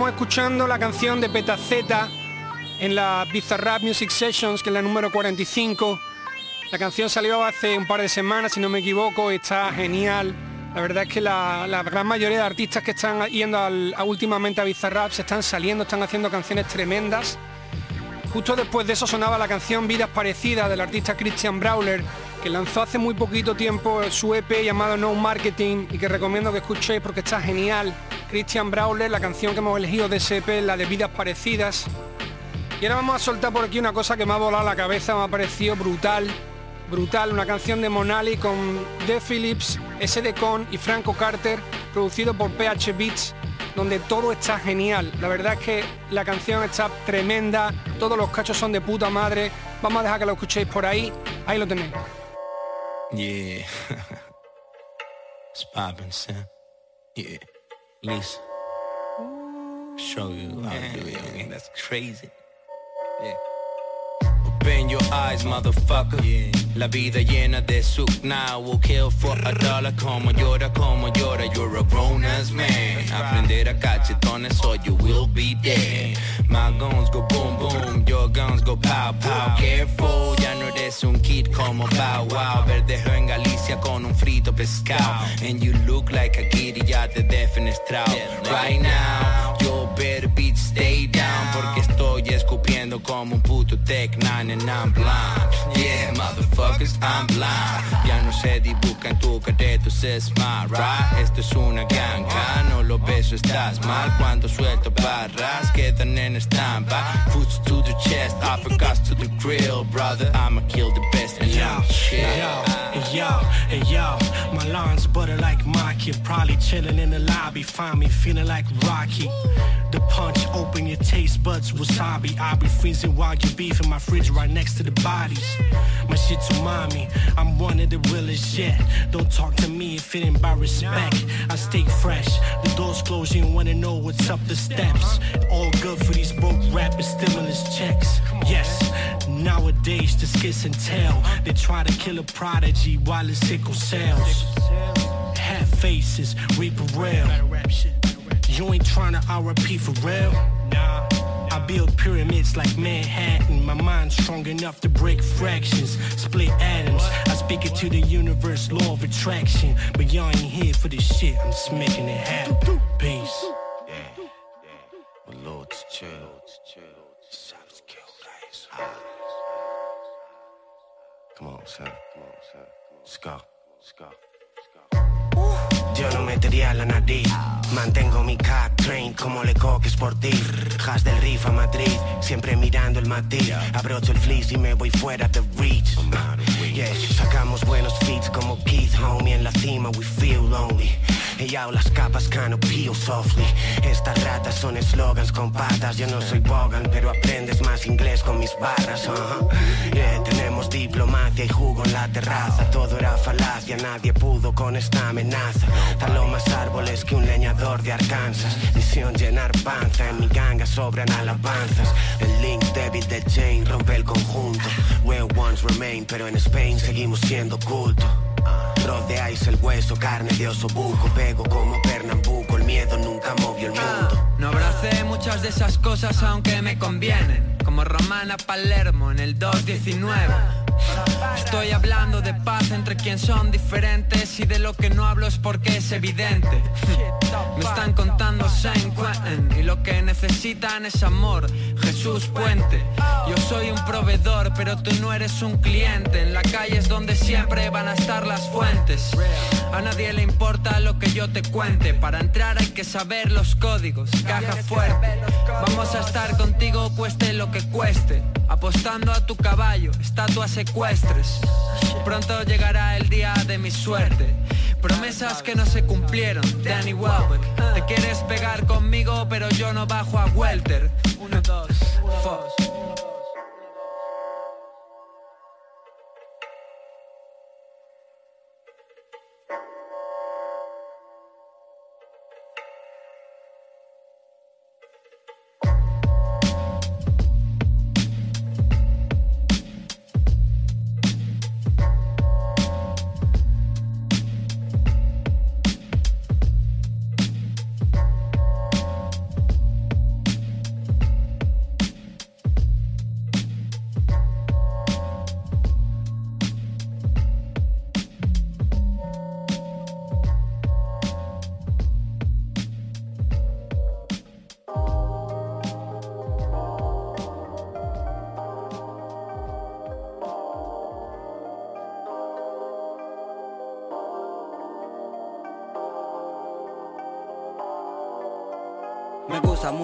S7: Estábamos escuchando la canción de Petaceta en la Bizarrap Music Sessions, que es la número 45. La canción salió hace un par de semanas, si no me equivoco, está genial. La verdad es que la, la gran mayoría de artistas que están yendo al- a últimamente a Bizarrap se están saliendo, están haciendo canciones tremendas. Justo después de eso sonaba la canción Vidas Parecidas del artista Christian Brawler que lanzó hace muy poquito tiempo su EP llamado No Marketing y que recomiendo que escuchéis porque está genial. Christian Brawler, la canción que hemos elegido de ese EP, la de Vidas Parecidas. Y ahora vamos a soltar por aquí una cosa que me ha volado la cabeza, me ha parecido brutal, brutal, una canción de Monali con The Phillips, SD Con y Franco Carter, producido por PH Beats, donde todo está genial. La verdad es que la canción está tremenda, todos los cachos son de puta madre. Vamos a dejar que lo escuchéis por ahí, ahí lo tenéis.
S23: Yeah. it's poppin', son. Yeah. Lisa. Show you how to do it. Man, that's crazy. Yeah. Open your eyes, motherfucker. La vida llena de suck now will kill for a dollar. Como llora, como llora, you're a grown ass man. Aprender a cachetones or you will be dead. My guns go boom boom, your guns go pow pow. Careful, un kid como Bow Wow. Verdejo con un frito pescado. And you look like a kid y ya te defenestrado. Right now, yo better bitch stay down porque estoy escupiendo como un puto Tech 9 and I'm blind. Yeah, motherfuckers, I'm blind. Ya no se dibuja en tu careto, se smile, right? Esto es una ganga, no lo ves, estás mal. Cuando suelto barras, quedan en estampa. Foots to the chest, uppercuts to the grill, brother. I'ma kill the best and I'm chill.
S24: Yo, yo, hey yo, my lawns butter like my kid. Probably chilling in the lobby, find me feeling like Rocky. The punch, open your taste buds, wasabi. I be freezing while you beef in my fridge right next to the bodies. My shit to mommy, I'm one of the realest yet. Don't talk to me if it ain't by respect. I stay fresh, the doors closed, you wanna know what's up the steps. All good for these broke rappers, stimulus checks. Yes, nowadays the skits and tell. They try to kill a prodigy while it's sickle. Hat faces, reap a real. You ain't trying to RP for real? Nah. I build pyramids like Manhattan. My mind's strong enough to break fractions, split atoms. I speak it to the universe, law of attraction. But y'all ain't here for this shit. I'm just making it happen. Peace.
S23: My lord's chill. Guys. Ah. Come on, son.
S25: Yo no metería la nariz. Mantengo mi cat train como le coque sportif Has del riff a Madrid Siempre mirando el matiz. Abrocho el fleece y me voy fuera de reach. Sacamos buenos feats como Keith Homie En la cima we feel lonely Y las capas cano peel softly. Estas ratas son eslogans con patas. Yo no soy Bogan pero aprendes más inglés con mis barras. Yeah, tenemos diplomacia y jugo en la terraza. Todo era falacia, nadie pudo con esta amenaza. Taló más árboles que un leñador de Arkansas. Misión llenar panza, en mi ganga sobran alabanzas. El link débil de Jane rompe el conjunto. Real ones remain, pero en Spain seguimos siendo culto. Rodeáis el hueso, carne de oso buco Mundo.
S26: No abracé muchas de esas cosas aunque me convienen Como Romana Palermo en el 219 Estoy hablando de paz entre quien son diferentes y de lo que no hablo es porque es evidente. Me están contando Saint Quentin y lo que necesitan es amor. Jesús Puente. Yo soy un proveedor, pero tú no eres un cliente. En la calle es donde siempre van a estar las fuentes. A nadie le importa lo que yo te cuente. Para entrar hay que saber los códigos. Caja fuerte. Vamos a estar contigo cueste lo que cueste. Apostando a tu caballo, estatua secuestres. Pronto llegará el día de mi suerte. Promesas que no se cumplieron, Danny Welbeck. Te quieres pegar conmigo, pero yo no bajo a Welter. Uno, dos.
S27: Me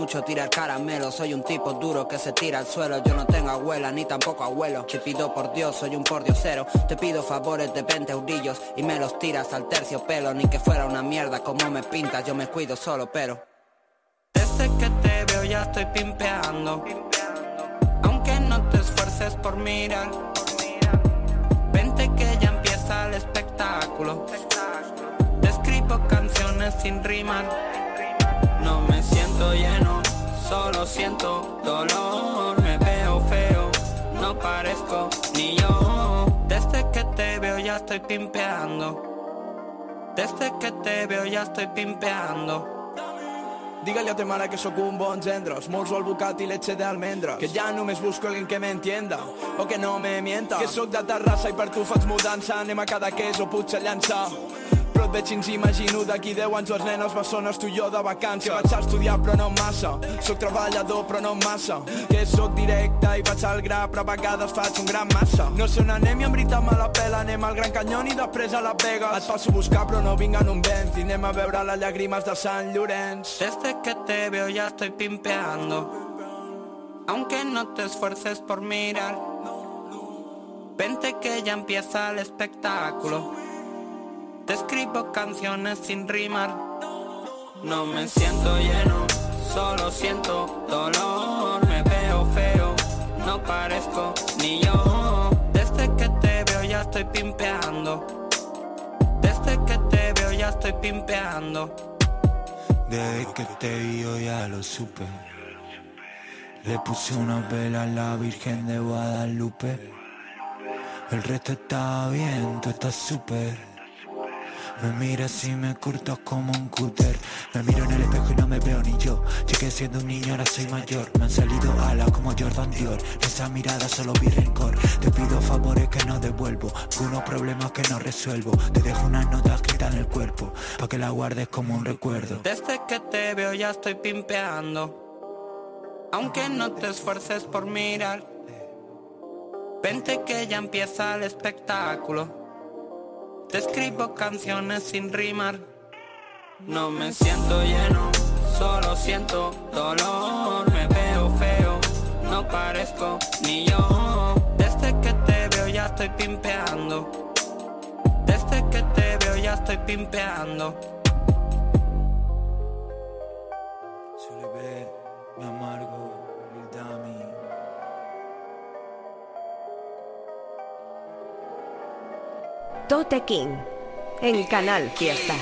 S27: mucho tirar caramelo, soy un tipo duro que se tira al suelo. Yo no tengo abuela ni tampoco abuelo. Te pido por Dios, soy un pordiosero. Te pido favores de 20 eurillos y me los tiras al terciopelo. Ni que fuera una mierda como me pintas, yo me cuido solo, pero. Desde que te veo ya estoy pimpeando. Aunque no te esfuerces por mirar. Vente que ya empieza el espectáculo. Te escribo canciones sin rimar. No me siento lleno, solo siento dolor. Me veo feo, no parezco ni yo. Desde que te veo ya estoy pimpeando. Desde que te veo ya estoy pimpeando.
S28: Digue-li a te mare que sóc un bon gendre Esmorzo al bucat i leche d'almendra Que ja només busco alguien que m'entienda O que no me mienta Que sóc de Terrassa i per tu faig mudança Anem a cada queso, potser llançar però et veig i ens imagino d'aquí 10 anys els nenes bessones tu i jo de vacances. Que vaig a estudiar però no massa. Sóc treballador però no massa. Que sóc directe i vaig al gra però a vegades faig un gran massa. No sé on anem i en veritat me la pela anem al Gran Canyón i després a la Vega et passo a buscar però no vinc en un vent i anem a veure les llàgrimes de Sant Llorenç.
S27: Desde que te veo ya estoy pimpeando. Aunque no te esfuerces por mirar Vente que ya empieza el espectáculo te escribo canciones sin rimar. No me siento lleno, solo siento dolor. Me veo feo, no parezco ni yo. Desde que te veo ya estoy pimpeando. Desde que te veo ya estoy pimpeando.
S29: Desde que te vi yo ya lo supe. Le puse una vela a la Virgen de Guadalupe. El resto está bien, tú estás súper. Me miras y me curto como un cúter. Me miro en el espejo y no me veo ni yo. Llegué siendo un niño, ahora soy mayor. Me han salido alas como Jordan Dior. Esa mirada solo vi rencor. Te pido favores que no devuelvo. Unos problemas que no resuelvo. Te dejo una nota escrita en el cuerpo Pa' que la guardes como un recuerdo.
S27: Desde que te veo ya estoy pimpeando. Aunque no te esfuerces por mirar Vente que ya empieza el espectáculo te escribo canciones sin rimar. No me siento lleno, solo siento dolor. Me veo feo, no parezco ni yo. Desde que te veo ya estoy pimpeando. Desde que te veo ya estoy pimpeando.
S29: Mi amargo,
S30: Tote King en Canal Fiesta.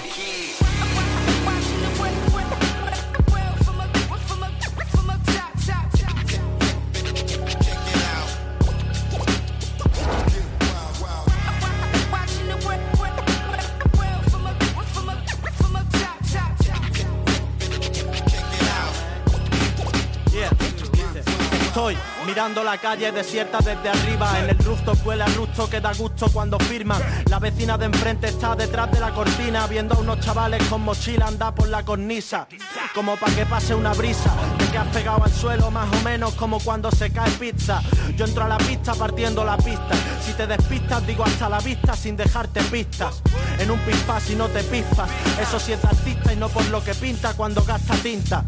S31: Estoy mirando la calle desierta desde arriba. En el rooftop huele a rusto que da gusto cuando firman. La vecina de enfrente está detrás de la cortina Viendo a unos chavales con mochila andar por la cornisa. Como pa' que pase una brisa De que has pegado al suelo más o menos como cuando se cae pizza. Yo entro a la pista partiendo la pista. Si te despistas digo hasta la vista sin dejarte pistas En un pispás si no te pispas. Eso sí es artista y no por lo que pinta cuando gasta tinta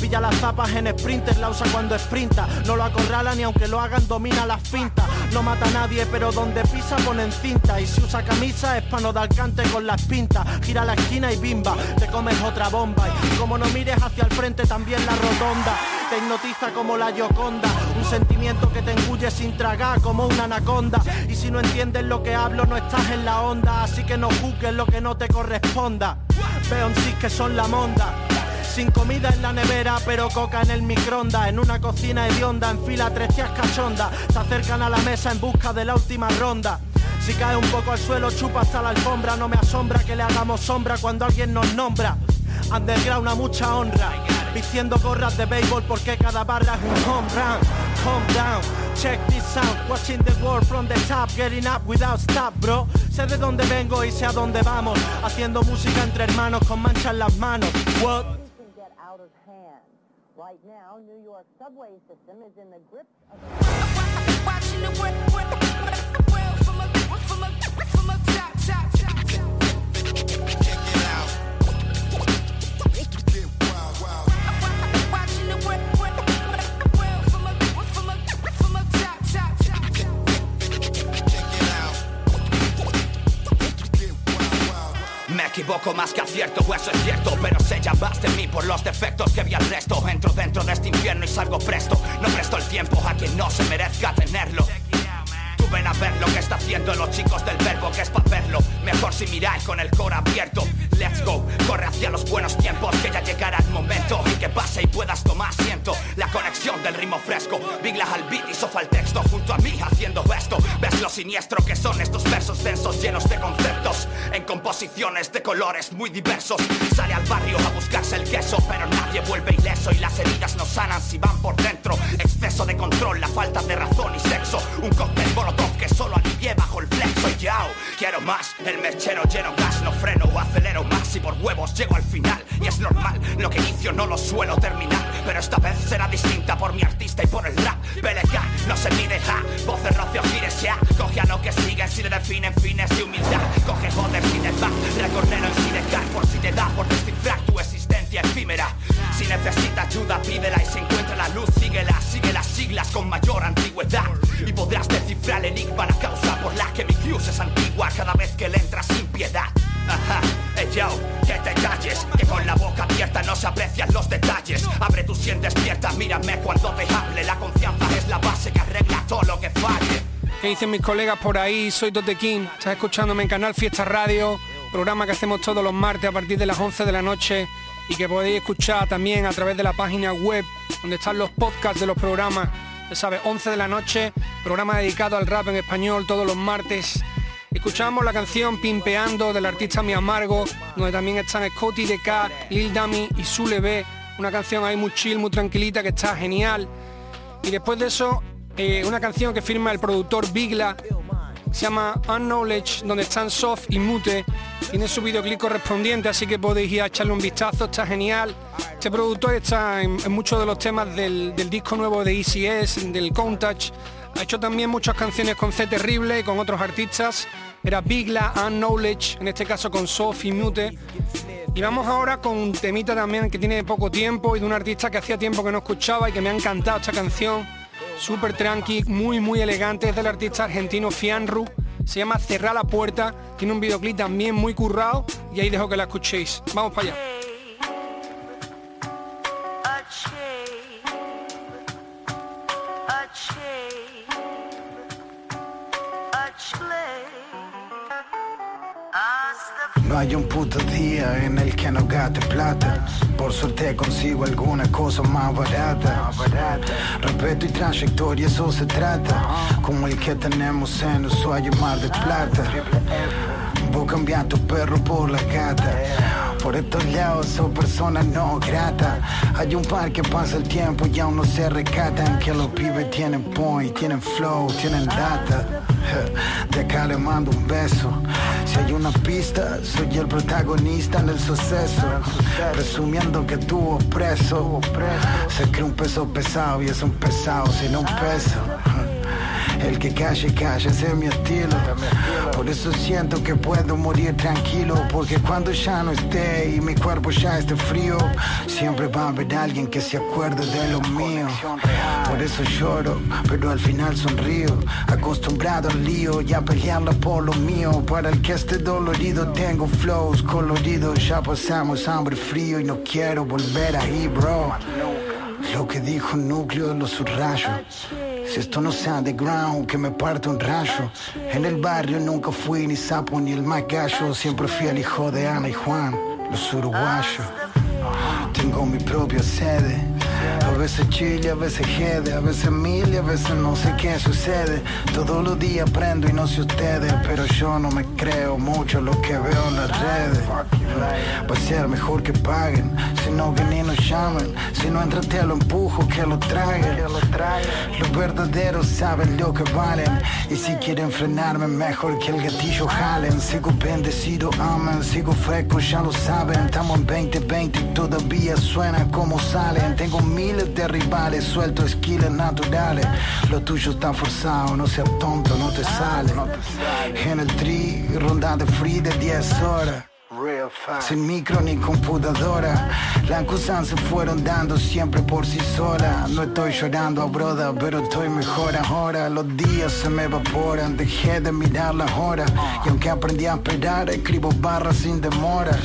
S31: Pilla las zapas en sprinter, la usa cuando sprinta. No lo acorrala ni aunque lo hagan domina las fintas No mata a nadie pero donde pisa ponen cinta. Y si usa camisa es pa' no dar cante con las pintas. Gira la esquina y bimba, te comes otra bomba. Y como no mires hacia el frente también la rotonda. Te hipnotiza como la Yoconda Un sentimiento que te engulle sin tragar como una anaconda. Y si no entiendes lo que hablo no estás en la onda. Así que no juzgues lo que no te corresponda. Veo en sí que son la monda sin comida en la nevera, pero coca en el microondas. En una cocina hedionda, en fila tres tías cachondas. Se acercan a la mesa en busca de la última ronda. Si cae un poco al suelo, chupa hasta la alfombra. No me asombra que le hagamos sombra cuando alguien nos nombra. Underground a mucha honra. Vistiendo gorras de béisbol porque cada barra es un home run. Calm down, check this sound. Watching the world from the top, getting up without stop, bro. Sé de dónde vengo y sé a dónde vamos. Haciendo música entre hermanos con manchas en las manos. What?
S32: Right now, New York subway system is in the grip of
S33: world, world from
S34: poco más que acierto, eso es cierto Pero se llamaste de mí por los defectos que vi al resto. Entro dentro de este infierno y salgo presto. No presto el tiempo a quien no se merezca tenerlo ven a ver lo que está haciendo los chicos del verbo que es para verlo. Mejor si miráis con el coro abierto. Let's go, corre hacia los buenos tiempos Que ya llegará el momento. En que pase y puedas tomar asiento. La conexión del ritmo fresco. Bigla al beat y sofa el texto. Junto a mí haciendo esto. Ves lo siniestro que son estos versos densos llenos de conceptos. En composiciones de colores muy diversos. Sale al barrio a buscarse el queso Pero nadie vuelve ileso. Y las heridas no sanan si van por dentro. Exceso de control, la falta de razón y sexo. Un cóctel que solo alivie bajo el flexo y yao. Quiero más, el mechero lleno gas, no freno o acelero más Y por huevos llego al final. Y es normal Lo que inicio no lo suelo terminar. Pero esta vez será distinta por mi artista y por el rap. PLK, no se mide ja, voces rocio gires ya Coge a lo que sigue si le definen fines de humildad. Coge joder si te va, recorrerlo en si dejar Por si te da por descifrar tu existencia Si necesita ayuda pídela y si encuentra la luz. Síguela Sigue las siglas con mayor antigüedad. Y podrás descifrar el enigma la causa por la que mi cruz es antigua Cada vez que le entras sin piedad. Ajá, eh yo, que te calles Que con la boca abierta no se aprecian los detalles. Abre tu sien despierta, mírame cuando te hable. La confianza es la base que arregla todo lo que falle.
S7: ¿Qué dicen mis colegas por ahí? Soy King, estás escuchándome en Canal Fiesta Radio, programa que hacemos todos los martes a partir de las 11 de la noche y que podéis escuchar también a través de la página web donde están los podcasts de los programas. Ya sabes, 11 de la noche, programa dedicado al rap en español todos los martes. Escuchamos la canción Pimpeando del artista Mi Amargo, donde también están Scotty DK, Lil Dami y Sule B. Una canción ahí muy chill, muy tranquilita, que está genial. Y después de eso, eh, una canción que firma el productor Bigla, se llama Unknowledge, donde están Soft y Mute. Tiene su videoclip correspondiente, así que podéis ir a echarle un vistazo, está genial. Este productor está en, muchos de los temas del, del disco nuevo de ECS, del Countach. Ha hecho también muchas canciones con C Terrible y con otros artistas. Era Bigla, Unknowledge, en este caso con Soft y Mute. Y vamos ahora con un temita también que tiene poco tiempo y de un artista que hacía tiempo que no escuchaba y que me ha encantado esta canción. Súper tranqui, muy muy elegante, es del artista argentino Fianru. Se llama Cerrar la puerta, tiene un videoclip también muy currado y ahí dejo que la escuchéis. Vamos para allá.
S35: No hay un puto día en el que no gaste plata. Por suerte consigo alguna cosa más barata. Respeto y trayectoria, eso se trata. Como el que tenemos en Ushuaia Mar de Plata. Vos cambiar tu perro por la gata. Por estos lados son personas no gratas. Hay un par que pasa el tiempo y aún no se recatan. Que los pibes tienen point, tienen flow, tienen data. De acá le mando un beso. Si hay una pista, soy el protagonista en el suceso. Presumiendo que tuvo preso. Se cree un peso pesado y es un pesado sin un peso. El que calle, ese es mi estilo. Por eso siento que puedo morir tranquilo. Porque cuando ya no esté y mi cuerpo ya esté frío, siempre va a haber alguien que se acuerde de lo mío. Por eso lloro, pero al final sonrío. Acostumbrado al lío y a pelearla por lo mío. Para el que esté dolorido, tengo flows coloridos. Ya pasamos hambre frío y no quiero volver ahí, bro. Lo que dijo núcleo de los subrayos. Si esto no sea underground, que me parte un rayo. En el barrio nunca fui ni sapo ni el más gallo. Siempre fui el hijo de Ana y Juan, los uruguayos. Tengo mi propia sede. A veces chile, a veces jede, a veces mil a veces no sé qué sucede. Todos los días aprendo y no sé ustedes, pero yo no me creo mucho lo que veo en las redes. Va a ser mejor que paguen, si no que ni nos llamen. Si no entra te lo empujo, que lo traigan. Los verdaderos saben lo que valen. Y si quieren frenarme, mejor que el gatillo jalen. Sigo bendecido, amen, sigo fresco, ya lo saben. Estamos en 2020 y todavía suena como salen. Tengo miles de rivales, suelto esquiles naturales. Lo tuyo está forzado, no seas tonto, no te sale. En el tri, ronda de free de 10 horas. Sin micro ni computadora, las cosas se fueron dando siempre por sí sola. No estoy llorando, broda, pero estoy mejor ahora. Los días se me evaporan, dejé de mirar las horas. Y aunque aprendí a esperar, escribo barras sin demora.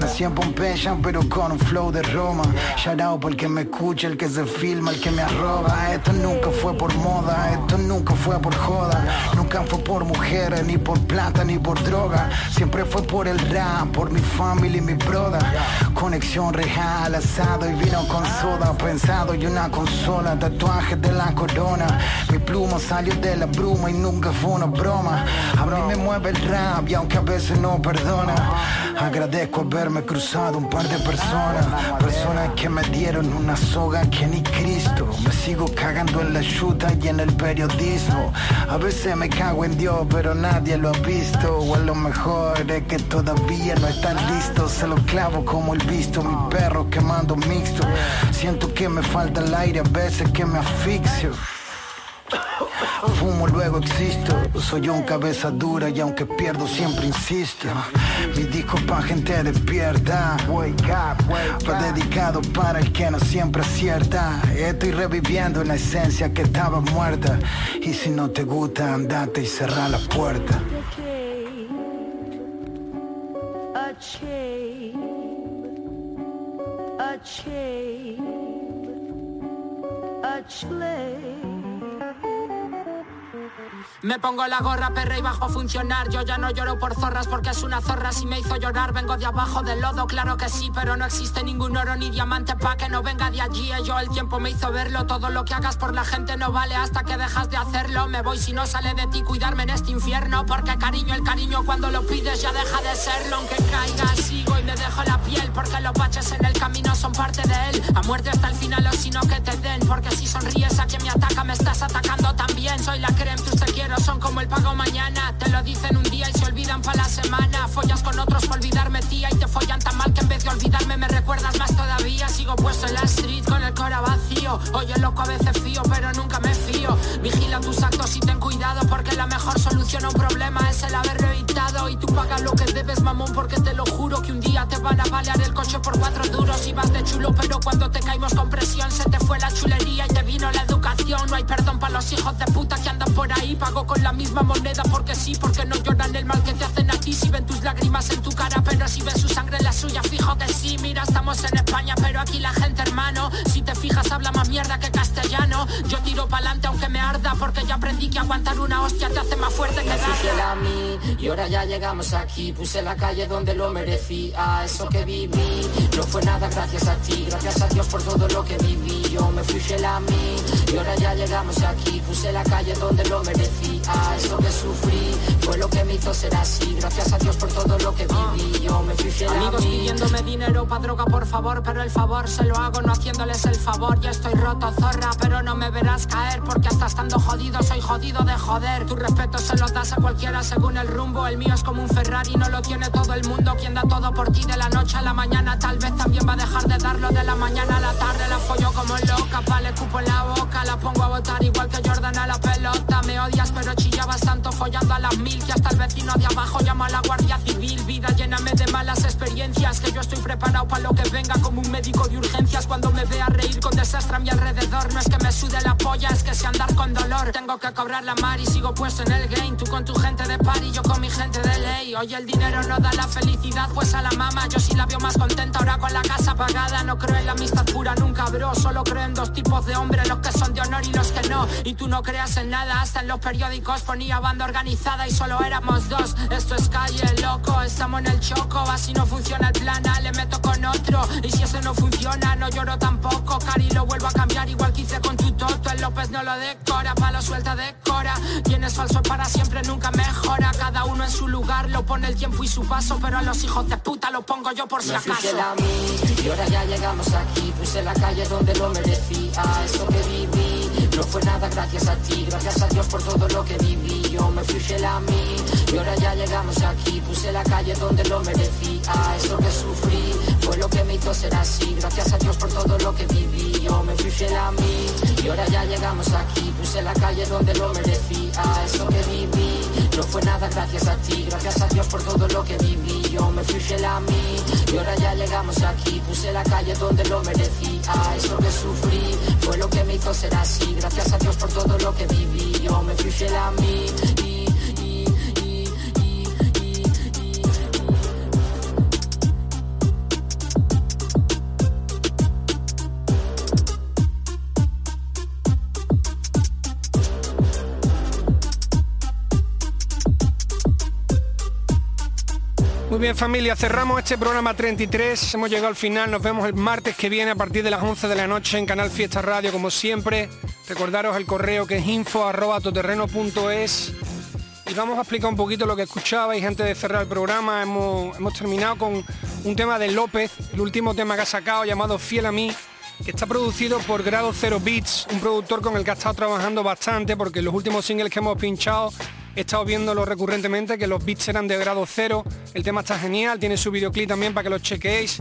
S35: Nací en Pompeya, pero con un flow de Roma. Shout por el que me escucha, el que se filma, el que me arroba. Esto nunca fue por moda, esto nunca fue por joda. Nunca fue por mujeres, ni por plata, ni por droga. Siempre fue por el rap, por mi familia y mi brother. Conexión real, asado y vino con soda. Pensado y una consola, tatuaje de la corona. Mi pluma salió de la bruma y nunca fue una broma. A mí me mueve el rap y aunque a veces no perdona. Agradezco haberme cruzado un par de personas. Personas que me dieron una soga que ni Cristo. Me sigo cagando en la chuta y en el periodismo. A veces me cago en Dios, pero nadie lo ha visto. O a lo mejor es que todavía no están listos. Se lo clavo como el visto, mi perro quemando mixto. Siento que me falta el aire, a veces que me asfixio. Fumo, luego existo. Soy un cabeza dura y aunque pierdo siempre insisto. Mi disco pa' gente despierta. Va dedicado para el que no siempre acierta. Estoy reviviendo la esencia que estaba muerta. Y si no te gusta, andate y cerra la puerta.
S36: Chain, a chain.
S37: Me pongo la gorra, perra y bajo a funcionar. Yo ya no lloro por zorras porque es una zorra. Si me hizo llorar, vengo de abajo del lodo, claro que sí, pero no existe ningún oro ni diamante pa' que no venga de allí. Yo el tiempo me hizo verlo. Todo lo que hagas por la gente no vale hasta que dejas de hacerlo. Me voy si no sale de ti cuidarme en este infierno. Porque cariño, el cariño cuando lo pides ya deja de serlo. Aunque caiga, sigo y me dejo la piel. Porque los baches en el camino son parte de él. A muerte hasta el final o sino que te den. Porque si sonríes a quien me ataca, me estás atacando también. Soy la creme, tus te quiero, son como el pago mañana. Te lo dicen un día y se olvidan para la semana. Follas con otros por olvidarme, tía, y te follan tan mal que en vez de olvidarme me recuerdas más todavía. Sigo puesto en la street con el cora vacío. Oye, loco, a veces fío, pero nunca me fío. Vigila tus actos y ten cuidado, porque la mejor solución a un problema es el haberlo evitado. Y tú pagas lo que debes, mamón, porque te lo juro que un día te van a balear el coche por cuatro duros y vas de chulo. Pero cuando te caímos con presión, se te fue la chulería y te vino la educación. No hay perdón para los hijos de puta que andan por ahí. Pago con la misma moneda porque sí, porque no lloran el mal que te hacen a ti. Si ven tus lágrimas en tu cara, pero si ven su sangre en la suya, fijo que sí. Mira, estamos en España, pero aquí la gente, hermano. Si te fijas, habla más mierda que castellano. Yo tiro pa'lante aunque me arda, porque ya aprendí que aguantar una hostia te hace más fuerte que
S38: Me fui fiel
S37: darla.
S38: a mí y ahora ya llegamos aquí. Puse la calle donde lo merecía. Eso que viví no fue nada gracias a ti. Gracias a Dios por todo lo que viví. Yo me fui fiel a mí y ahora ya llegamos aquí. Puse la calle donde lo merecía. Eso que sufrí fue lo que me hizo ser así. Gracias a Dios por todo lo que viví. Yo me fui fiel a
S37: Amigos
S38: mí.
S37: pidiéndome dinero pa' droga, por favor, pero el favor se lo hago no haciéndoles el favor. Ya estoy roto, zorra, pero no me verás caer, porque hasta estando jodido soy jodido de joder. Tu respeto se lo das a cualquiera según el rumbo. El mío es como un Ferrari, no lo tiene todo el mundo. Quien da todo por ti de la noche a la mañana, tal vez también va a dejar de darlo de la mañana a la tarde. La follo como loca, pa' le cupo en la boca, la pongo a votar igual que Jordan a la pelota. Me odias, pero chillabas tanto follando a las mil que hasta el vecino de abajo llama a la guardia civil. Vida lléname de malas experiencias, que yo estoy preparado para lo que venga como un médico de urgencias. Cuando me vea reír con desastre a mi alrededor, no es que me sude la polla, es que sé andar con dolor. Tengo que cobrar la mar y sigo puesto en el game. Tú con tu gente de party, yo con mi gente de ley. Hoy el dinero no da la felicidad, pues a la mama yo sí la veo más contenta ahora con la casa pagada. No creo en la amistad pura nunca, bro. Solo creo en dos tipos de hombres, los que son de honor y los que no. Y tú no creas en nada, hasta en los periódicos ponía banda organizada y solo éramos dos. Esto es calle, loco, estamos en el choco. Así no funciona el plan A, le meto con otro. Y si eso no funciona, no lloro tampoco. Cari lo vuelvo a cambiar igual que hice con tu toto. El López no lo decora, palo suelta decora. Quien es falso para siempre nunca mejora. Cada uno en su lugar lo pone el tiempo y su paso. Pero a los hijos de puta lo pongo yo por si
S38: Me
S37: acaso.
S38: fiel a mí y ahora ya llegamos aquí. Puse la calle donde lo merecía. Eso que nada gracias a ti. Gracias a Dios por todo lo que viví. Yo me fui fiel a mí y ahora ya llegamos aquí. Puse la calle donde lo merecía. Eso que sufrí fue lo que me hizo ser así. Gracias a Dios por todo lo que viví. Yo me fui fiel a mí y ahora ya llegamos aquí. Puse la calle donde lo merecía. Eso que viví No fue nada gracias a ti, gracias a Dios por todo lo que viví. Yo me fui fiel a mí y ahora ya llegamos aquí. Puse la calle donde lo merecí. Ah, eso que sufrí fue lo que me hizo ser así. Gracias a Dios por todo lo que viví. Yo me fui fiel a
S7: bien familia, cerramos este programa 33, hemos llegado al final, nos vemos el martes que viene a partir de las 11 de la noche en Canal Fiesta Radio, como siempre, recordaros el correo que es info arroba toterreno.es y vamos a explicar un poquito lo que escuchabais antes de cerrar el programa, hemos, hemos terminado con un tema de López, el último tema que ha sacado llamado Fiel a mí, que está producido por Grado Zero Beats, un productor con el que ha estado trabajando bastante porque los últimos singles que hemos pinchado he estado viéndolo recurrentemente, que los beats eran de grado cero, el tema está genial, tiene su videoclip también para que lo chequeéis.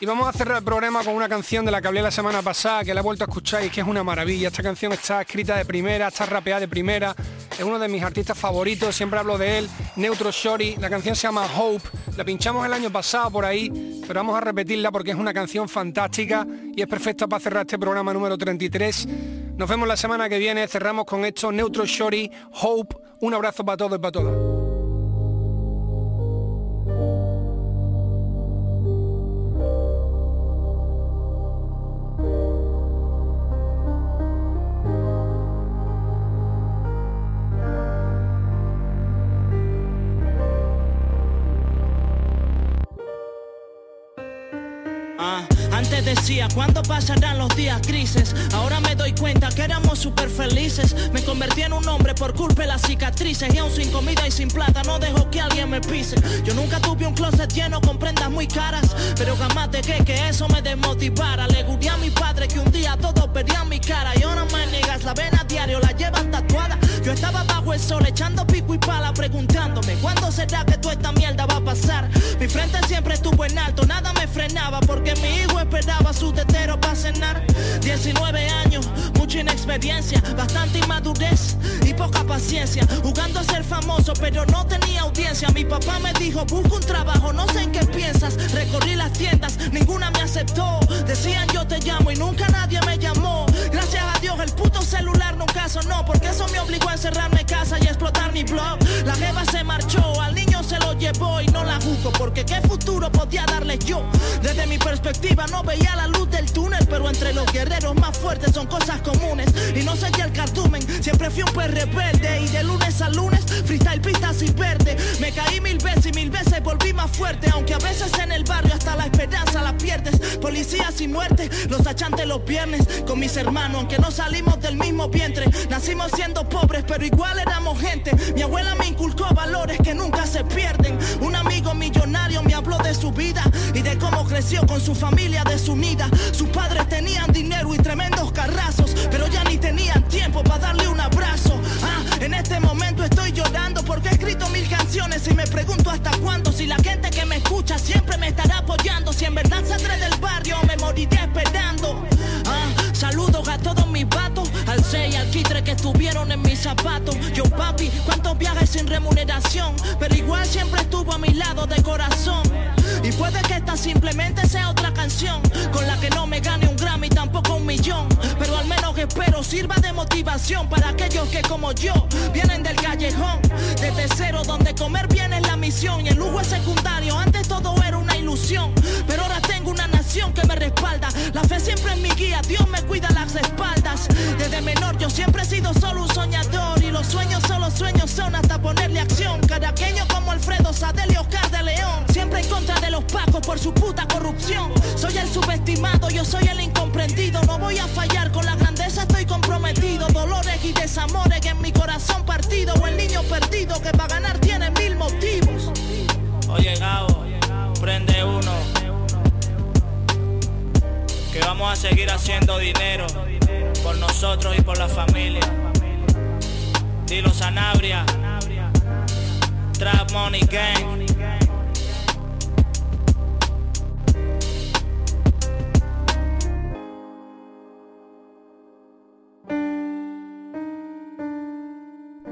S7: Y vamos a cerrar el programa con una canción de la que hablé la semana pasada, que la he vuelto a escuchar y que es una maravilla. Esta canción está escrita de primera, está rapeada de primera, es uno de mis artistas favoritos, siempre hablo de él, Neutro Shorty. La canción se llama Hope, la pinchamos el año pasado por ahí, pero vamos a repetirla porque es una canción fantástica y es perfecta para cerrar este programa número 33. Nos vemos la semana que viene, cerramos con esto, Neutro Shorty, Hope. Un abrazo para todos y para todas.
S31: Decía, ¿cuándo pasarán los días grises? Ahora me doy cuenta que éramos súper felices. Me convertí en un hombre por culpa de las cicatrices. Y aún sin comida y sin plata, no dejo que alguien me pise. Yo nunca tuve un closet lleno con prendas muy caras. Pero jamás dejé que eso me desmotivara. Le guré a mi padre que un día todos verían mi cara. Y ahora me negas la vena diario, la llevan tatuada. Yo estaba bajo el sol echando pico y pala preguntándome ¿Cuándo será que toda esta mierda va a pasar? Mi frente siempre estuvo en alto, nada me frenaba Porque mi hijo esperaba su tetero para cenar. 19 años, mucha inexperiencia Bastante inmadurez y poca paciencia. Jugando a ser famoso pero no tenía audiencia. Mi papá me dijo busca un trabajo, no sé en qué piensas Recorrí las tiendas, ninguna me aceptó. Decían yo te llamo y nunca nadie me llamó. Gracias a Dios el puto celular nunca sonó Porque eso me obligó a encerrarme en casa y explotar mi blog. La jeva se marchó, al niño llevó y no la juzgo porque qué futuro podía darle yo. Desde mi perspectiva no veía la luz del túnel, pero entre los guerreros más fuertes son cosas comunes. Y no sé qué el cartumen, siempre fui un perro rebelde y de lunes a lunes freestyle pista sin verde. Me caí mil veces y mil veces volví más fuerte, aunque a veces en el barrio hasta la esperanza la pierdes. Policías y muerte, los achantes los viernes con mis hermanos, aunque no salimos del mismo vientre, nacimos siendo pobres pero igual éramos gente. Mi abuela me inculcó valores que nunca se pierden. Un amigo millonario me habló de su vida y de cómo creció con su familia desunida. Sus padres tenían dinero y tremendos carrazos, pero ya ni tenían tiempo para darle un abrazo. Ah, en este momento estoy llorando porque he escrito mil canciones y me pregunto hasta cuándo. Si la gente que me escucha siempre me estará apoyando. Si en verdad saldré del barrio, me moriré esperando. Ah, saludos a todos mis vatos, al 6 al quitre que estuvieron en mis zapatos. Yo papi, cuántos viajes sin remuneración, pero igual siempre estuvo a mi lado de corazón. Y puede que esta simplemente sea otra canción con la que no me gane un Grammy, tampoco un millón. Pero al menos espero sirva de motivación para aquellos que como yo vienen del callejón, de cero donde comer bien es la misión y el lujo es secundario. Antes todo era una ilusión, pero ahora tengo una nación que me respalda. La fe siempre es mi guía, Dios me cuida las espaldas. Desde menor yo siempre he sido solo un soñador y los sueños solo sueños son hasta ponerle acción. Caraqueño como Alfredo Sadel y Oscar de León, siempre en contra de los pacos por su puta corrupción. Soy el subestimado, yo soy el incomprendido, no voy a fallar con la grandeza, estoy comprometido. Dolores y desamores en mi corazón partido o el niño perdido que para ganar tiene mil motivos.
S39: Oye Gabo, prende uno. Que vamos a seguir haciendo dinero por nosotros y por la familia. Dilo Sanabria, Trap Money Gang.